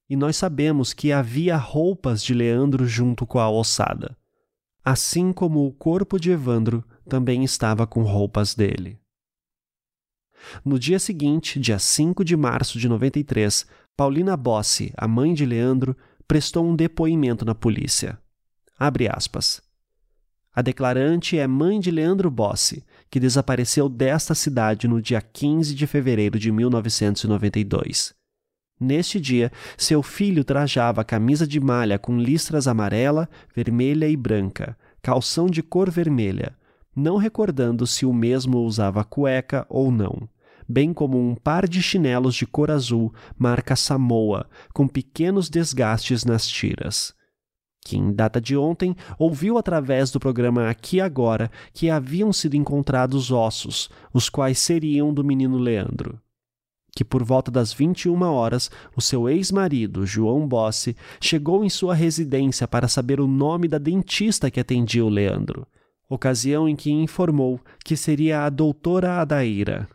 E nós sabemos que havia roupas de Leandro junto com a ossada, assim como o corpo de Evandro também estava com roupas dele. No dia seguinte, dia 5 de março de 93, Paulina Bossi, a mãe de Leandro, prestou um depoimento na polícia. Abre aspas. A declarante é mãe de Leandro Bossi, que desapareceu desta cidade no dia 15 de fevereiro de 1992. Neste dia, seu filho trajava camisa de malha com listras amarela, vermelha e branca, calção de cor vermelha, não recordando se o mesmo usava cueca ou não, bem como um par de chinelos de cor azul marca Samoa, com pequenos desgastes nas tiras. Que em data de ontem ouviu através do programa Aqui Agora que haviam sido encontrados ossos, os quais seriam do menino Leandro. Que por volta das 21 horas, o seu ex-marido, João Bossi, chegou em sua residência para saber o nome da dentista que atendia o Leandro ocasião em que informou que seria a doutora Adaíra.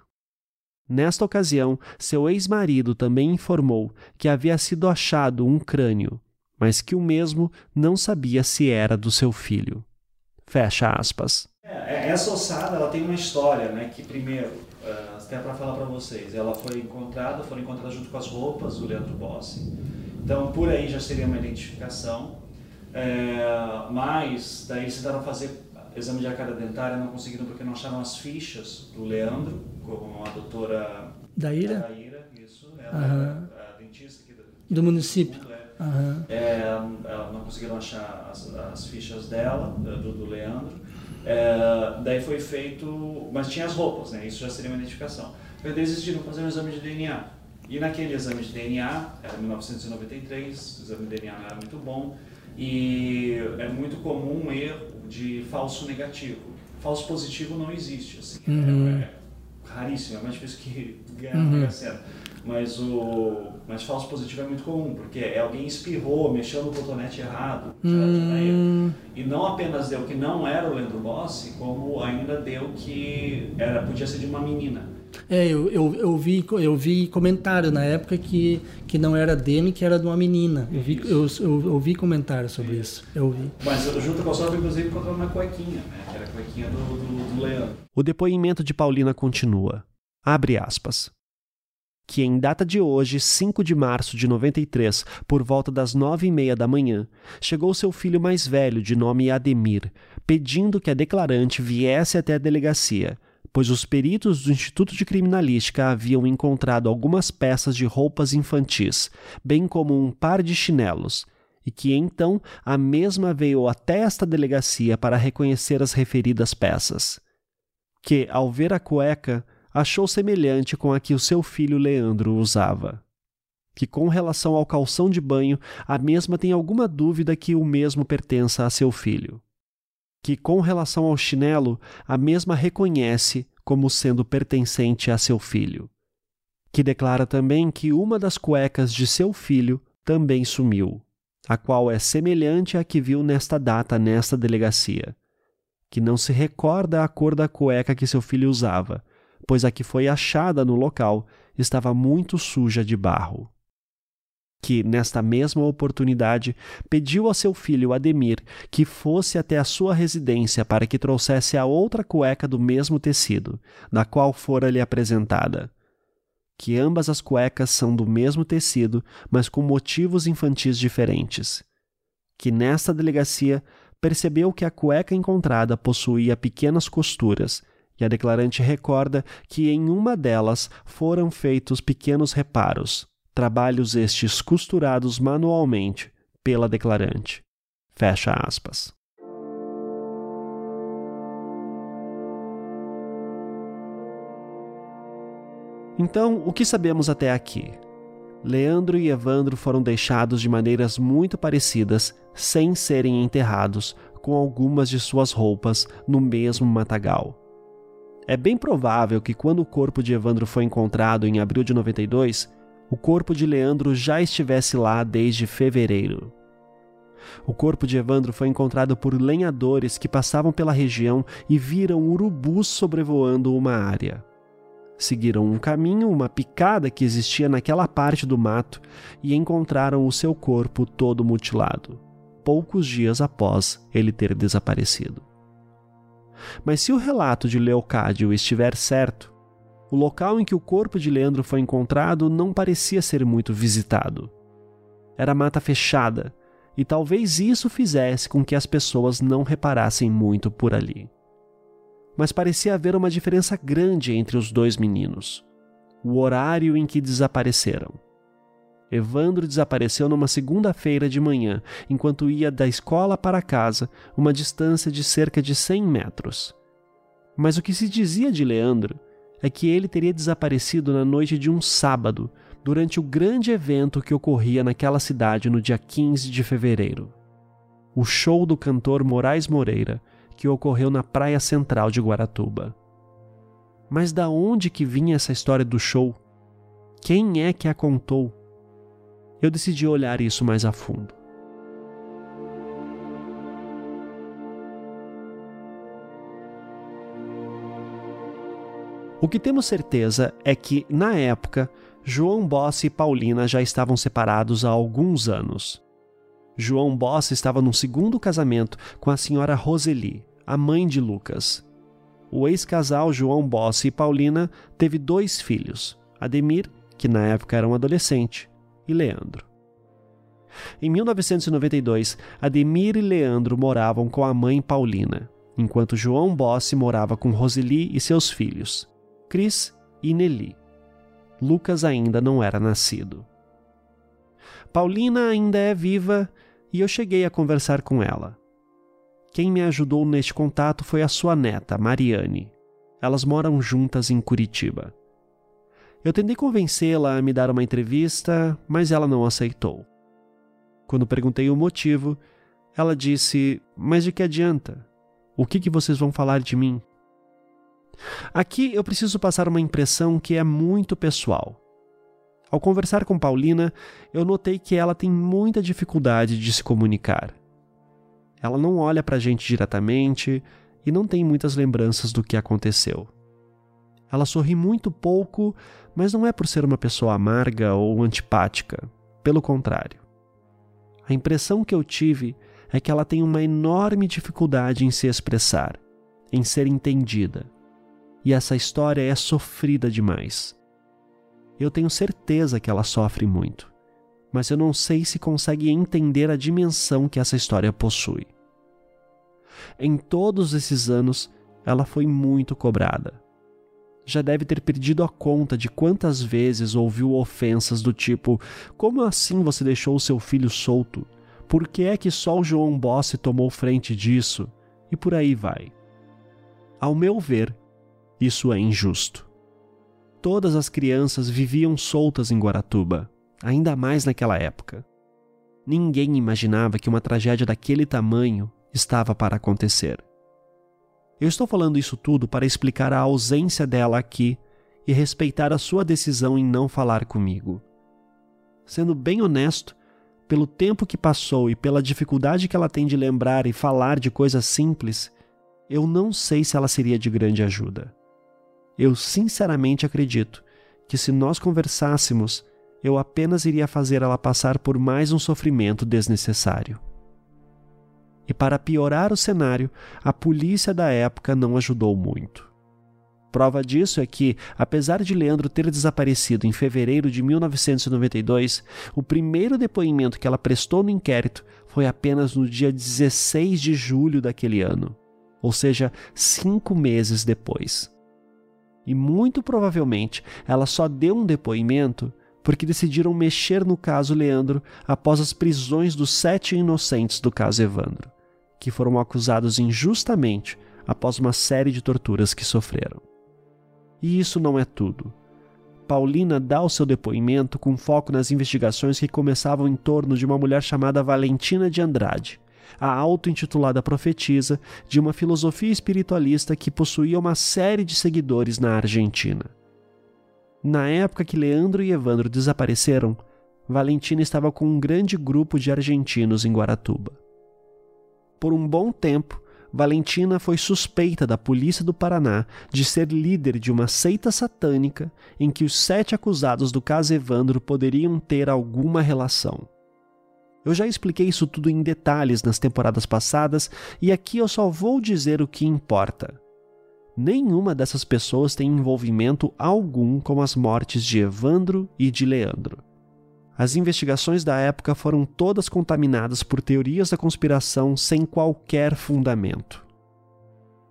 Nesta ocasião, seu ex-marido também informou que havia sido achado um crânio, mas que o mesmo não sabia se era do seu filho. Fecha aspas. É, essa ossada ela tem uma história, né? Que primeiro, uh, até para falar para vocês, ela foi encontrada, foram encontradas junto com as roupas do Leandro Bossi. Então por aí já seria uma identificação. É, mas daí eles tentaram fazer exame de arcada dentária, não conseguiram porque não acharam as fichas do Leandro, como a doutora Daíra, Daíra isso, ela Aham. é a dentista aqui do, do município. mundo, é. É, não conseguiram achar as, as fichas dela, do, do Leandro. É, daí foi feito, mas tinha as roupas, né? Isso já seria uma identificação. Então eles decidiram fazer um exame de DNA. E naquele exame de DNA, era 1993, o exame de DNA não era muito bom, e é muito comum um erro de falso negativo. Falso positivo não existe, assim, Uhum. é, é raríssimo, é mais difícil que ganhar Uhum. certo. Mas o mas falso positivo é muito comum, porque é alguém espirrou, mexeu no cotonete errado. Hum, E não apenas deu que não era o Leandro Bossi, como ainda deu que era, podia ser de uma menina. É, eu, eu, eu, vi, eu vi comentário na época que, que não era dele, que era de uma menina. Eu vi, eu, eu, eu vi comentário sobre isso. Eu vi. Mas junto com a sua, inclusive, encontrou uma cuequinha, né? Que era a cuequinha do, do, do Leandro. O depoimento de Paulina continua. Abre aspas. Que em data de hoje, 5 de março de 93, por volta das nove e meia da manhã, chegou seu filho mais velho, de nome Ademir, pedindo que a declarante viesse até a delegacia, pois os peritos do Instituto de Criminalística haviam encontrado algumas peças de roupas infantis, bem como um par de chinelos, e que então a mesma veio até esta delegacia para reconhecer as referidas peças que, ao ver a cueca, achou semelhante com a que o seu filho Leandro usava. Que, com relação ao calção de banho, a mesma tem alguma dúvida que o mesmo pertença a seu filho. Que, com relação ao chinelo, a mesma reconhece como sendo pertencente a seu filho. Que declara também que uma das cuecas de seu filho também sumiu, a qual é semelhante à que viu nesta data nesta delegacia que não se recorda a cor da cueca que seu filho usava, pois a que foi achada no local estava muito suja de barro. Que, nesta mesma oportunidade, pediu a seu filho Ademir que fosse até a sua residência para que trouxesse a outra cueca do mesmo tecido, da qual fora lhe apresentada. Que ambas as cuecas são do mesmo tecido, mas com motivos infantis diferentes. Que nesta delegacia percebeu que a cueca encontrada possuía pequenas costuras, e a declarante recorda que em uma delas foram feitos pequenos reparos, trabalhos estes costurados manualmente pela declarante. Fecha aspas. Então, o que sabemos até aqui? Leandro e Evandro foram deixados de maneiras muito parecidas, sem serem enterrados, com algumas de suas roupas no mesmo matagal. É bem provável que quando o corpo de Evandro foi encontrado em abril de 92, o corpo de Leandro já estivesse lá desde fevereiro. O corpo de Evandro foi encontrado por lenhadores que passavam pela região e viram urubus sobrevoando uma área seguiram um caminho, uma picada que existia naquela parte do mato e encontraram o seu corpo todo mutilado, poucos dias após ele ter desaparecido. Mas se o relato de Leocádio estiver certo, o local em que o corpo de Leandro foi encontrado não parecia ser muito visitado. Era mata fechada, e talvez isso fizesse com que as pessoas não reparassem muito por ali mas parecia haver uma diferença grande entre os dois meninos. O horário em que desapareceram. Evandro desapareceu numa segunda-feira de manhã, enquanto ia da escola para casa, uma distância de cerca de 100 metros. Mas o que se dizia de Leandro é que ele teria desaparecido na noite de um sábado, durante o grande evento que ocorria naquela cidade no dia 15 de fevereiro. O show do cantor Moraes Moreira, que ocorreu na praia central de Guaratuba. Mas da onde que vinha essa história do show? Quem é que a contou? Eu decidi olhar isso mais a fundo. O que temos certeza é que, na época, João Bossi e Paulina já estavam separados há alguns anos. João Bossa estava num segundo casamento com a senhora Roseli, a mãe de Lucas. O ex-casal João Bossi e Paulina teve dois filhos, Ademir, que na época era um adolescente, e Leandro. Em 1992, Ademir e Leandro moravam com a mãe Paulina, enquanto João Bossi morava com Roseli e seus filhos, Cris e Nelly. Lucas ainda não era nascido. Paulina ainda é viva e eu cheguei a conversar com ela. Quem me ajudou neste contato foi a sua neta, Mariane. Elas moram juntas em Curitiba. Eu tentei convencê-la a me dar uma entrevista, mas ela não aceitou. Quando perguntei o motivo, ela disse: Mas de que adianta? O que, que vocês vão falar de mim? Aqui eu preciso passar uma impressão que é muito pessoal. Ao conversar com Paulina, eu notei que ela tem muita dificuldade de se comunicar. Ela não olha para a gente diretamente e não tem muitas lembranças do que aconteceu. Ela sorri muito pouco, mas não é por ser uma pessoa amarga ou antipática. Pelo contrário. A impressão que eu tive é que ela tem uma enorme dificuldade em se expressar, em ser entendida. E essa história é sofrida demais. Eu tenho certeza que ela sofre muito, mas eu não sei se consegue entender a dimensão que essa história possui. Em todos esses anos, ela foi muito cobrada. Já deve ter perdido a conta de quantas vezes ouviu ofensas do tipo: Como assim você deixou seu filho solto? Por que é que só o João Bossi tomou frente disso? E por aí vai. Ao meu ver, isso é injusto. Todas as crianças viviam soltas em Guaratuba, ainda mais naquela época. Ninguém imaginava que uma tragédia daquele tamanho estava para acontecer. Eu estou falando isso tudo para explicar a ausência dela aqui e respeitar a sua decisão em não falar comigo. Sendo bem honesto, pelo tempo que passou e pela dificuldade que ela tem de lembrar e falar de coisas simples, eu não sei se ela seria de grande ajuda. Eu sinceramente acredito que se nós conversássemos, eu apenas iria fazer ela passar por mais um sofrimento desnecessário. E para piorar o cenário, a polícia da época não ajudou muito. Prova disso é que, apesar de Leandro ter desaparecido em fevereiro de 1992, o primeiro depoimento que ela prestou no inquérito foi apenas no dia 16 de julho daquele ano, ou seja, cinco meses depois. E muito provavelmente ela só deu um depoimento porque decidiram mexer no caso Leandro após as prisões dos sete inocentes do caso Evandro, que foram acusados injustamente após uma série de torturas que sofreram. E isso não é tudo. Paulina dá o seu depoimento com foco nas investigações que começavam em torno de uma mulher chamada Valentina de Andrade, a auto-intitulada profetisa de uma filosofia espiritualista que possuía uma série de seguidores na Argentina. Na época que Leandro e Evandro desapareceram, Valentina estava com um grande grupo de argentinos em Guaratuba. Por um bom tempo, Valentina foi suspeita da polícia do Paraná de ser líder de uma seita satânica em que os sete acusados do caso Evandro poderiam ter alguma relação. Eu já expliquei isso tudo em detalhes nas temporadas passadas e aqui eu só vou dizer o que importa. Nenhuma dessas pessoas tem envolvimento algum com as mortes de Evandro e de Leandro. As investigações da época foram todas contaminadas por teorias da conspiração sem qualquer fundamento.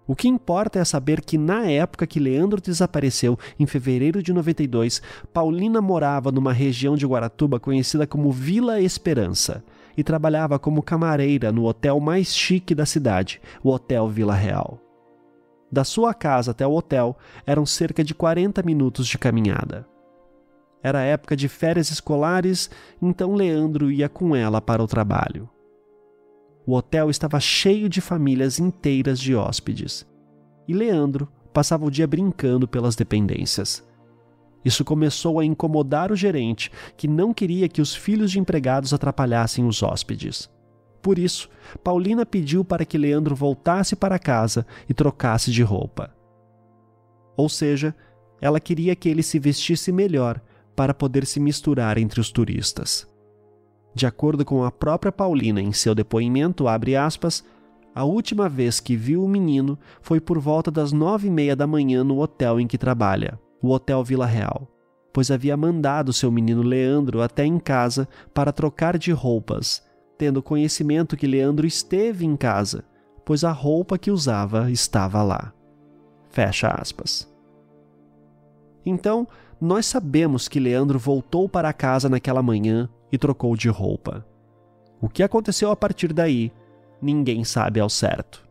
O que importa é saber que na época que Leandro desapareceu, em fevereiro de 92, Paulina morava numa região de Guaratuba conhecida como Vila Esperança e trabalhava como camareira no hotel mais chique da cidade, o Hotel Vila Real. Da sua casa até o hotel eram cerca de 40 minutos de caminhada. Era época de férias escolares, então Leandro ia com ela para o trabalho. O hotel estava cheio de famílias inteiras de hóspedes. E Leandro passava o dia brincando pelas dependências. Isso começou a incomodar o gerente, que não queria que os filhos de empregados atrapalhassem os hóspedes. Por isso, Paulina pediu para que Leandro voltasse para casa e trocasse de roupa. Ou seja, ela queria que ele se vestisse melhor para poder se misturar entre os turistas. De acordo com a própria Paulina em seu depoimento, abre aspas, A última vez que viu o menino foi por volta das nove e meia da manhã no hotel em que trabalha, o Hotel Vila Real, pois havia mandado seu menino Leandro até em casa para trocar de roupas, tendo conhecimento que Leandro esteve em casa, pois a roupa que usava estava lá. Fecha aspas. Então, nós sabemos que Leandro voltou para casa naquela manhã e trocou de roupa. O que aconteceu a partir daí, ninguém sabe ao certo.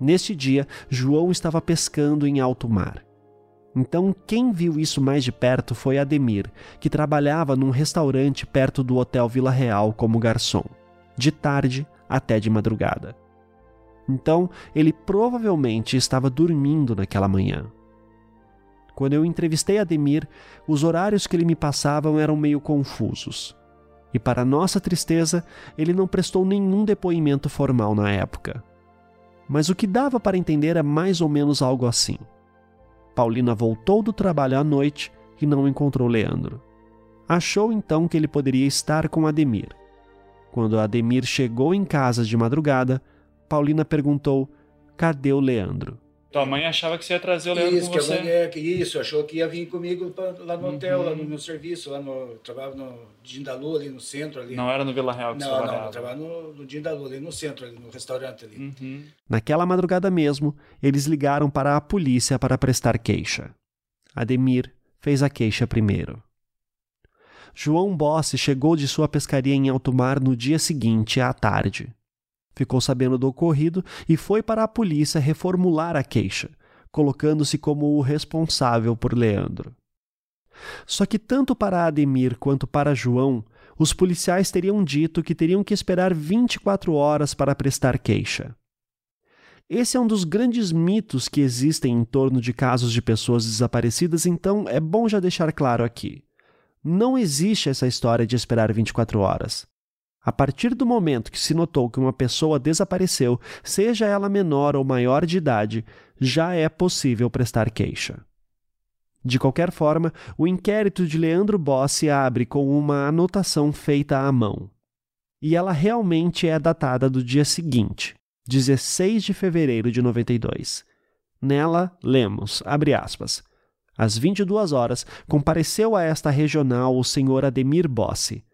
Neste dia, João estava pescando em alto mar. Então, quem viu isso mais de perto foi Ademir, que trabalhava num restaurante perto do Hotel Vila Real como garçom, de tarde até de madrugada. Então, ele provavelmente estava dormindo naquela manhã. Quando eu entrevistei Ademir, os horários que ele me passavam eram meio confusos. E, para nossa tristeza, ele não prestou nenhum depoimento formal na época. Mas o que dava para entender é mais ou menos algo assim. Paulina voltou do trabalho à noite e não encontrou Leandro. Achou então que ele poderia estar com Ademir. Quando Ademir chegou em casa de madrugada, Paulina perguntou: Cadê o Leandro? Tua mãe achava que você ia trazer o Leandro isso, com você. Que mãe, é, que isso, achou que ia vir comigo pra, lá no hotel, lá no meu serviço, lá no. Trabalhava no Dindalu, ali no centro. Ali. Não era no Vila Real que não, você Não, trabalhava? não, trabalhava no, no Dindalu, ali no centro, ali no restaurante ali. Uhum. Naquela madrugada mesmo, eles ligaram para a polícia para prestar queixa. Ademir fez a queixa primeiro. João Bossi chegou de sua pescaria em alto mar no dia seguinte, à tarde. Ficou sabendo do ocorrido e foi para a polícia reformular a queixa, colocando-se como o responsável por Leandro. Só que tanto para Ademir quanto para João, os policiais teriam dito que teriam que esperar 24 horas para prestar queixa. Esse é um dos grandes mitos que existem em torno de casos de pessoas desaparecidas, então é bom já deixar claro aqui. Não existe essa história de esperar 24 horas. A partir do momento que se notou que uma pessoa desapareceu, seja ela menor ou maior de idade, já é possível prestar queixa. De qualquer forma, o inquérito de Leandro Bossi abre com uma anotação feita à mão. E ela realmente é datada do dia seguinte, 16 de fevereiro de 92. Nela, lemos, abre aspas, às 22 horas, compareceu a esta regional o senhor Ademir Bossi,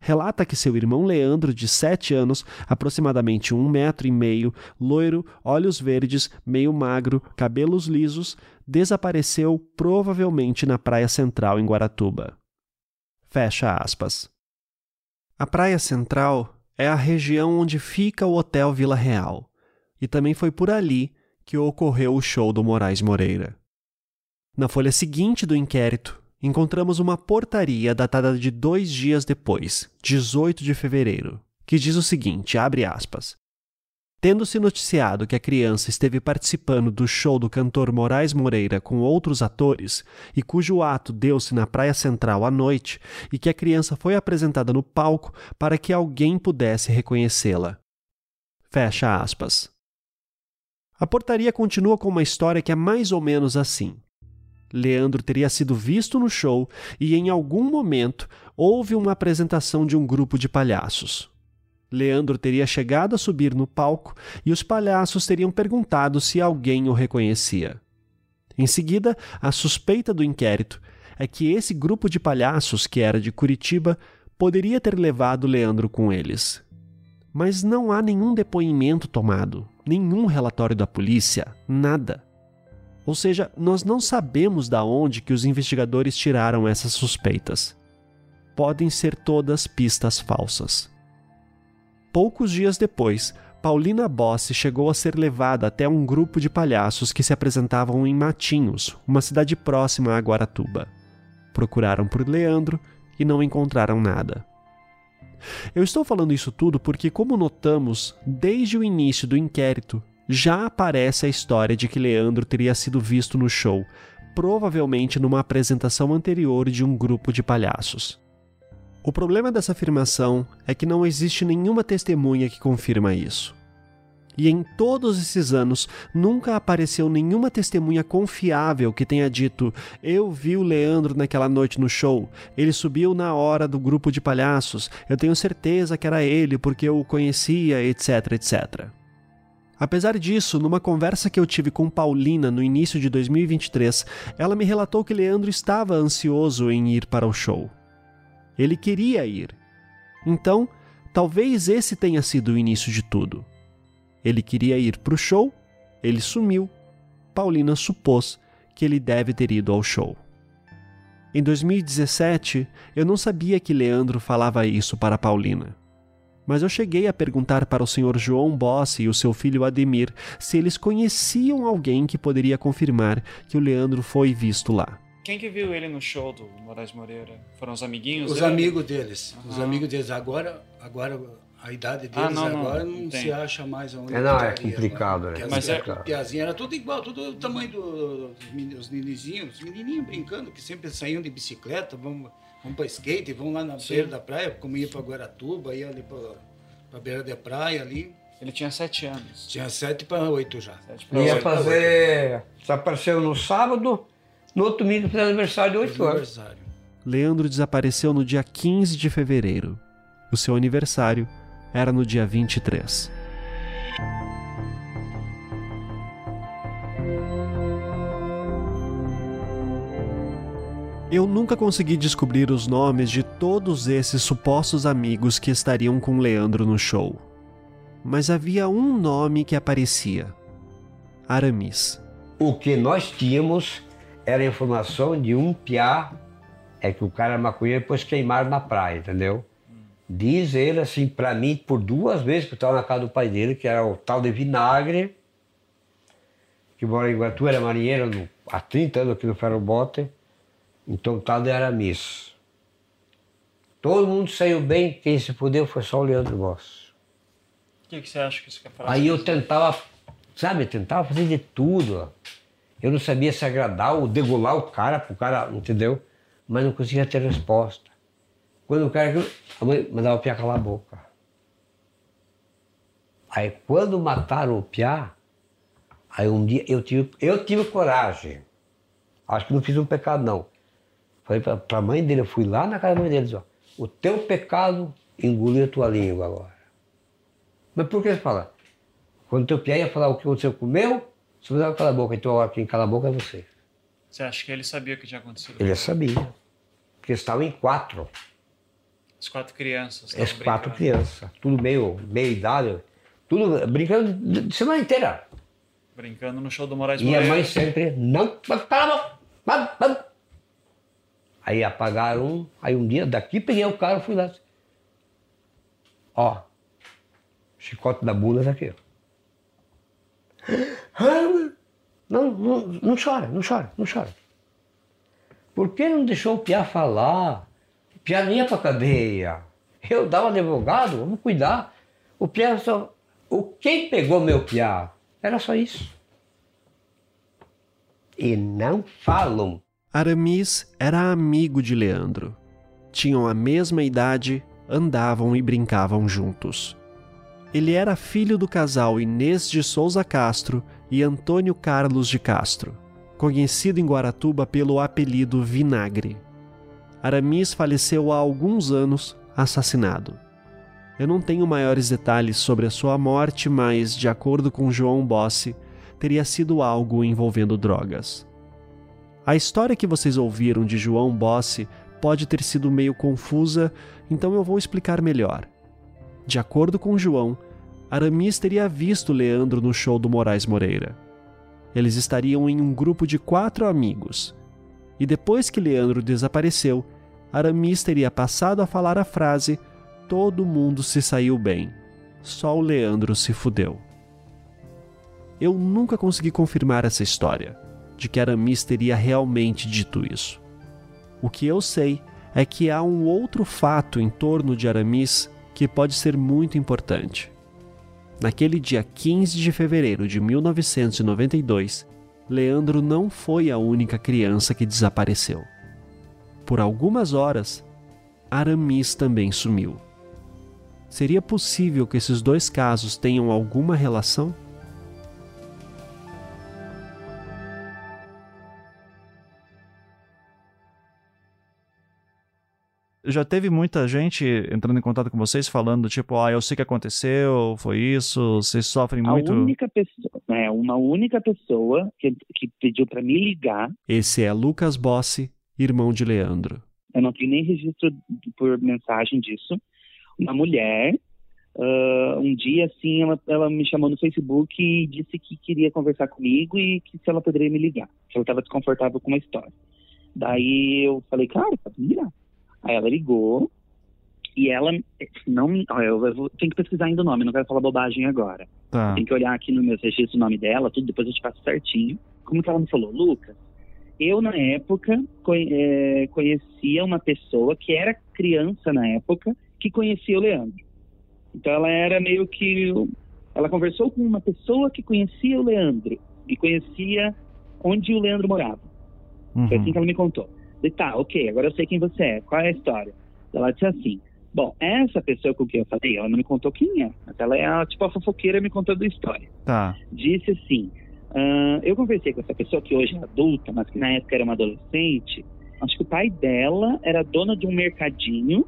relata que seu irmão Leandro, de sete anos, aproximadamente um metro e meio, loiro, olhos verdes, meio magro, cabelos lisos, desapareceu provavelmente na Praia Central em Guaratuba. Fecha aspas. A Praia Central é a região onde fica o Hotel Vila Real, e também foi por ali que ocorreu o show do Moraes Moreira. Na folha seguinte do inquérito, encontramos uma portaria datada de dois dias depois, 18 de fevereiro, que diz o seguinte: abre aspas. Tendo-se noticiado que a criança esteve participando do show do cantor Moraes Moreira com outros atores e cujo ato deu-se na Praia Central à noite e que a criança foi apresentada no palco para que alguém pudesse reconhecê-la. Fecha aspas. A portaria continua com uma história que é mais ou menos assim. Leandro teria sido visto no show e em algum momento houve uma apresentação de um grupo de palhaços. Leandro teria chegado a subir no palco e os palhaços teriam perguntado se alguém o reconhecia. Em seguida, a suspeita do inquérito é que esse grupo de palhaços, que era de Curitiba, poderia ter levado Leandro com eles. Mas não há nenhum depoimento tomado, nenhum relatório da polícia, nada. Ou seja, nós não sabemos da onde que os investigadores tiraram essas suspeitas. Podem ser todas pistas falsas. Poucos dias depois, Paulina Bossi chegou a ser levada até um grupo de palhaços que se apresentavam em Matinhos, uma cidade próxima a Guaratuba. Procuraram por Leandro e não encontraram nada. Eu estou falando isso tudo porque, como notamos, desde o início do inquérito, já aparece a história de que Leandro teria sido visto no show, provavelmente numa apresentação anterior de um grupo de palhaços. O problema dessa afirmação é que não existe nenhuma testemunha que confirma isso. E em todos esses anos nunca apareceu nenhuma testemunha confiável que tenha dito: Eu vi o Leandro naquela noite no show, ele subiu na hora do grupo de palhaços, eu tenho certeza que era ele porque eu o conhecia, etc, etc. Apesar disso, numa conversa que eu tive com Paulina no início de 2023, ela me relatou que Leandro estava ansioso em ir para o show. Ele queria ir. Então, talvez esse tenha sido o início de tudo. Ele queria ir para o show, ele sumiu. Paulina supôs que ele deve ter ido ao show. Em 2017, eu não sabia que Leandro falava isso para Paulina mas eu cheguei a perguntar para o Sr. João Bossi e o seu filho Ademir se eles conheciam alguém que poderia confirmar que o Leandro foi visto lá. Quem que viu ele no show do Moraes Moreira? Foram os amiguinhos? Os dele? amigos deles. Uhum. Os amigos deles. Agora, agora a idade ah, deles ah, não, agora não, não se acha mais onde. É, não, é complicado, né? Mas é... Piazinha era tudo igual, tudo o tamanho dos menininhos, os menininhos brincando, que sempre saíam de bicicleta, vamos vamos para skate, vamos lá na Sim. beira da praia, como ia para Guaratuba, ia ali para a beira da praia ali. Ele tinha sete anos. Tinha sete para oito já. ia fazer. Desapareceu no sábado, no outro domingo fez aniversário de oito anos. Leandro desapareceu no dia 15 de fevereiro. O seu aniversário era no dia 23. Eu nunca consegui descobrir os nomes de todos esses supostos amigos que estariam com Leandro no show. Mas havia um nome que aparecia: Aramis. O que nós tínhamos era a informação de um piá, é que o cara é maconheiro depois queimaram na praia, entendeu? Diz ele assim para mim por duas vezes que eu estava na casa do pai dele, que era o tal de Vinagre, que mora em Guatu, era marinheiro no, há 30 anos aqui no Ferrobote. Então tal era Miss. Todo mundo saiu bem, quem se fudeu foi só o Leandro Boss. O que, que, você acha que isso quer falar? Aí eu tentava, sabe, eu tentava fazer de tudo. Eu não sabia se agradar ou degolar o cara, pro cara, entendeu? Mas não conseguia ter resposta. Quando o cara. A mãe mandava o Piá calar a boca. Aí quando mataram o Piá, aí um dia eu tive, eu tive coragem. Acho que não fiz um pecado, não. Falei para a mãe dele, eu fui lá na casa da mãe dele, ó, o teu pecado engoliu a tua língua agora. Mas por que você fala? Quando o teu piá ia falar o que você comeu, você vai calar a boca, então agora quem cala a boca é você. Você acha que ele sabia o que tinha acontecido? Ele sabia. Porque estavam em quatro. As quatro crianças. As quatro crianças. Tudo meio, meio idade. Tudo brincando de semana inteira. Brincando no show do Moraes E a mãe sempre, não, cala a boca. Aí apagaram um, aí um dia daqui peguei o carro e fui lá. Ó, chicote da bunda tá aqui. Não, não, não chora, não chora, não chora. Por que não deixou o Piá falar? O Piá nem ia pra cadeia. Eu dava advogado, vamos cuidar. O Piá só. O quem pegou meu Piá? Era só isso. E não falam. Aramis era amigo de Leandro. Tinham a mesma idade, andavam e brincavam juntos. Ele era filho do casal Inês de Souza Castro e Antônio Carlos de Castro, conhecido em Guaratuba pelo apelido Vinagre. Aramis faleceu há alguns anos, assassinado. Eu não tenho maiores detalhes sobre a sua morte, mas, de acordo com João Bossi, teria sido algo envolvendo drogas. A história que vocês ouviram de João Bossi pode ter sido meio confusa, então eu vou explicar melhor. De acordo com João, Aramis teria visto Leandro no show do Moraes Moreira. Eles estariam em um grupo de quatro amigos. E depois que Leandro desapareceu, Aramis teria passado a falar a frase: Todo mundo se saiu bem, só o Leandro se fudeu. Eu nunca consegui confirmar essa história de que Aramis teria realmente dito isso. O que eu sei é que há um outro fato em torno de Aramis que pode ser muito importante. Naquele dia 15 de fevereiro de 1992, Leandro não foi a única criança que desapareceu. Por algumas horas, Aramis também sumiu. Seria possível que esses dois casos tenham alguma relação? Já teve muita gente entrando em contato com vocês falando, tipo, ah, eu sei o que aconteceu, foi isso, vocês sofrem muito. A única pessoa, é, uma única pessoa que, que pediu para me ligar. Esse é Lucas Bossi, irmão de Leandro. Eu não tenho nem registro por mensagem disso. Uma mulher, uh, um dia assim, ela, ela me chamou no Facebook e disse que queria conversar comigo e que se ela poderia me ligar, que ela estava desconfortável com uma história. Daí eu falei, claro, pode me ligar. Aí ela ligou e ela não me. Eu, eu tenho que pesquisar ainda o nome, não quero falar bobagem agora. Tá. Tem que olhar aqui no meu registro o nome dela, tudo, depois eu te passo certinho. Como que ela me falou? Lucas, eu na época é, conhecia uma pessoa que era criança na época que conhecia o Leandro. Então ela era meio que. Ela conversou com uma pessoa que conhecia o Leandro e conhecia onde o Leandro morava. Uhum. Foi assim que ela me contou. E tá, ok, agora eu sei quem você é. Qual é a história? Ela disse assim: Bom, essa pessoa com quem eu falei, ela não me contou quem é. Mas ela é a, tipo a fofoqueira me contando a história. Tá. Disse assim: uh, Eu conversei com essa pessoa que hoje é adulta, mas que na época era uma adolescente. Acho que o pai dela era dona de um mercadinho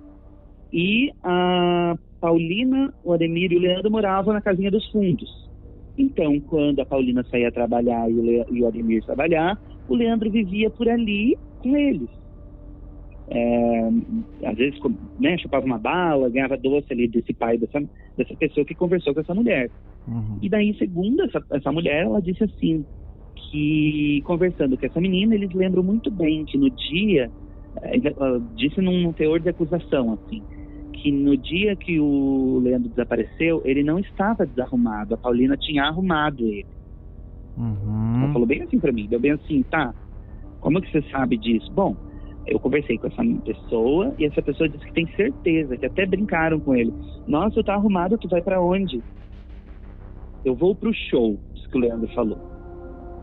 e a Paulina, o Ademir e o Leandro moravam na casinha dos fundos. Então, quando a Paulina saía trabalhar e o, Le... e o Ademir trabalhar, o Leandro vivia por ali com eles. É, às vezes, né, chupava uma bala, ganhava doce ali desse pai, dessa, dessa pessoa que conversou com essa mulher. Uhum. E daí, segundo essa, essa mulher, ela disse assim, que conversando com essa menina, eles lembram muito bem que no dia, é, ela disse num teor de acusação, assim, que no dia que o Leandro desapareceu, ele não estava desarrumado, a Paulina tinha arrumado ele. Uhum. Ela falou bem assim para mim, deu bem assim, tá, como que você sabe disso? Bom, eu conversei com essa pessoa e essa pessoa disse que tem certeza, que até brincaram com ele. Nossa, tá arrumado, tu vai para onde? Eu vou pro show, disse que o Leandro falou.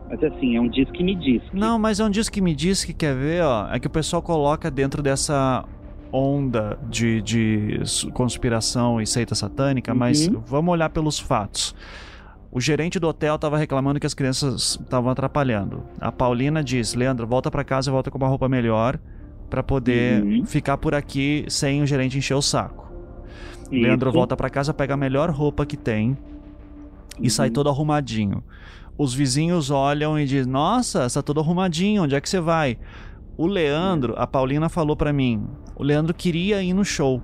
Mas assim, é um disco que me diz. Que... Não, mas é um disco que me diz que quer ver, ó, é que o pessoal coloca dentro dessa onda de, de conspiração e seita satânica, uhum. mas vamos olhar pelos fatos. O gerente do hotel estava reclamando que as crianças estavam atrapalhando. A Paulina diz: Leandro, volta para casa e volta com uma roupa melhor para poder uhum. ficar por aqui sem o gerente encher o saco. Isso. Leandro volta para casa, pega a melhor roupa que tem uhum. e sai uhum. todo arrumadinho. Os vizinhos olham e dizem: Nossa, está todo arrumadinho, onde é que você vai? O Leandro, a Paulina falou para mim: o Leandro queria ir no show.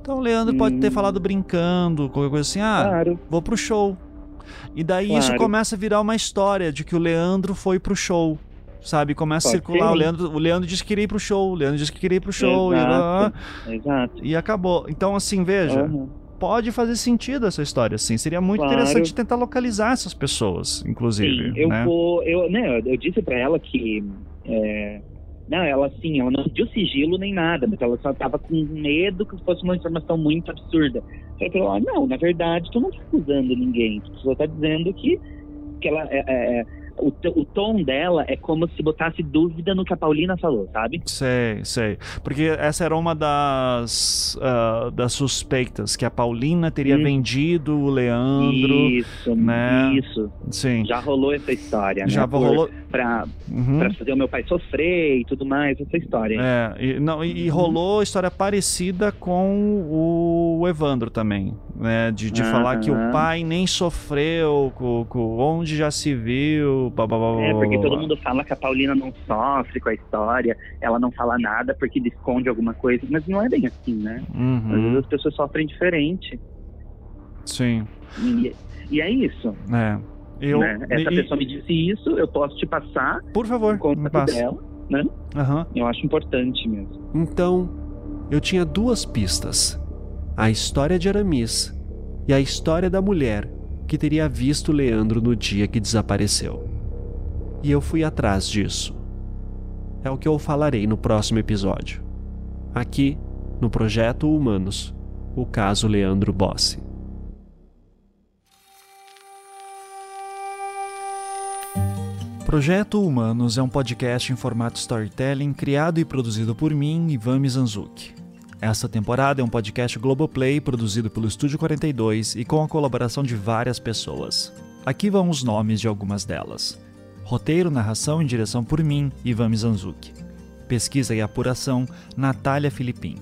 Então o Leandro hum. pode ter hum. falado brincando, qualquer coisa assim: Ah, claro. vou pro show. E daí claro. isso começa a virar uma história de que o Leandro foi pro show. Sabe? Começa Pode a circular. O Leandro, o Leandro disse que queria ir pro show. O Leandro disse que queria ir pro show. Exato. E, Exato. e acabou. Então, assim, veja. Uhum. Pode fazer sentido essa história, assim. Seria muito claro. interessante tentar localizar essas pessoas, inclusive. Sim, eu né? vou. Eu, né, eu disse para ela que. É, não, ela assim, ela não pediu sigilo nem nada, mas ela só tava com medo que fosse uma informação muito absurda. Aí falou, ah, não, na verdade, tu não tá acusando ninguém, tu só tá dizendo que, que ela é, é, é o, o tom dela é como se botasse dúvida no que a Paulina falou, sabe? Sei, sei. Porque essa era uma das, uh, das suspeitas, que a Paulina teria hum. vendido o Leandro. Isso, né? isso. Sim. Já rolou essa história, Já né? rolou. Por, pra, uhum. pra fazer o meu pai sofrer e tudo mais, essa história. É, e, não, e, e uhum. rolou história parecida com o Evandro também, né? De, de uhum. falar que o pai nem sofreu com, com onde já se viu blá, blá, blá, É, porque todo mundo fala que a Paulina não sofre com a história, ela não fala nada porque ele esconde alguma coisa, mas não é bem assim, né? Uhum. Às vezes as pessoas sofrem diferente. Sim. E, e é isso. É. Eu, né? Essa e, pessoa me disse isso, eu posso te passar. Por favor, me passe. dela, né? Uhum. Eu acho importante mesmo. Então, eu tinha duas pistas: a história de Aramis e a história da mulher que teria visto Leandro no dia que desapareceu. E eu fui atrás disso. É o que eu falarei no próximo episódio. Aqui, no Projeto Humanos, o caso Leandro Bossi. Projeto Humanos é um podcast em formato storytelling criado e produzido por mim, Ivan Mizanzuki. Essa temporada é um podcast Globoplay produzido pelo Estúdio 42 e com a colaboração de várias pessoas. Aqui vão os nomes de algumas delas. Roteiro, narração e direção por mim, Ivan Mizanzuki. Pesquisa e apuração, Natália Filipim.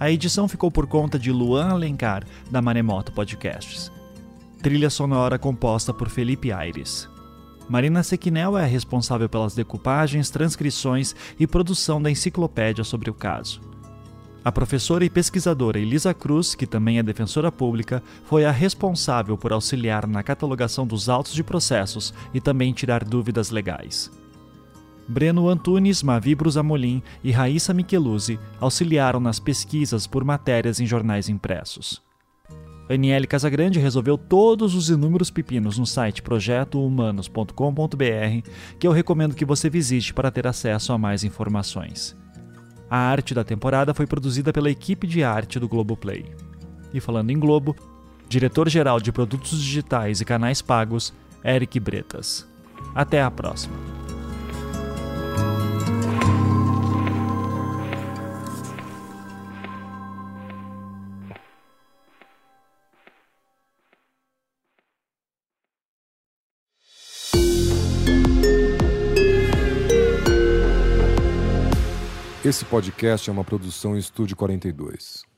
A edição ficou por conta de Luan Alencar, da Maremoto Podcasts. Trilha sonora composta por Felipe Aires. Marina Sequinel é a responsável pelas decupagens, transcrições e produção da enciclopédia sobre o caso. A professora e pesquisadora Elisa Cruz, que também é defensora pública, foi a responsável por auxiliar na catalogação dos autos de processos e também tirar dúvidas legais. Breno Antunes, Mavi Brusamolim e Raíssa Micheluzzi auxiliaram nas pesquisas por matérias em jornais impressos. Aniele Casagrande resolveu todos os inúmeros pepinos no site projetohumanos.com.br, que eu recomendo que você visite para ter acesso a mais informações. A arte da temporada foi produzida pela equipe de arte do Globoplay. E falando em Globo, diretor-geral de produtos digitais e canais pagos, Eric Bretas. Até a próxima. Esse podcast é uma produção Estúdio 42.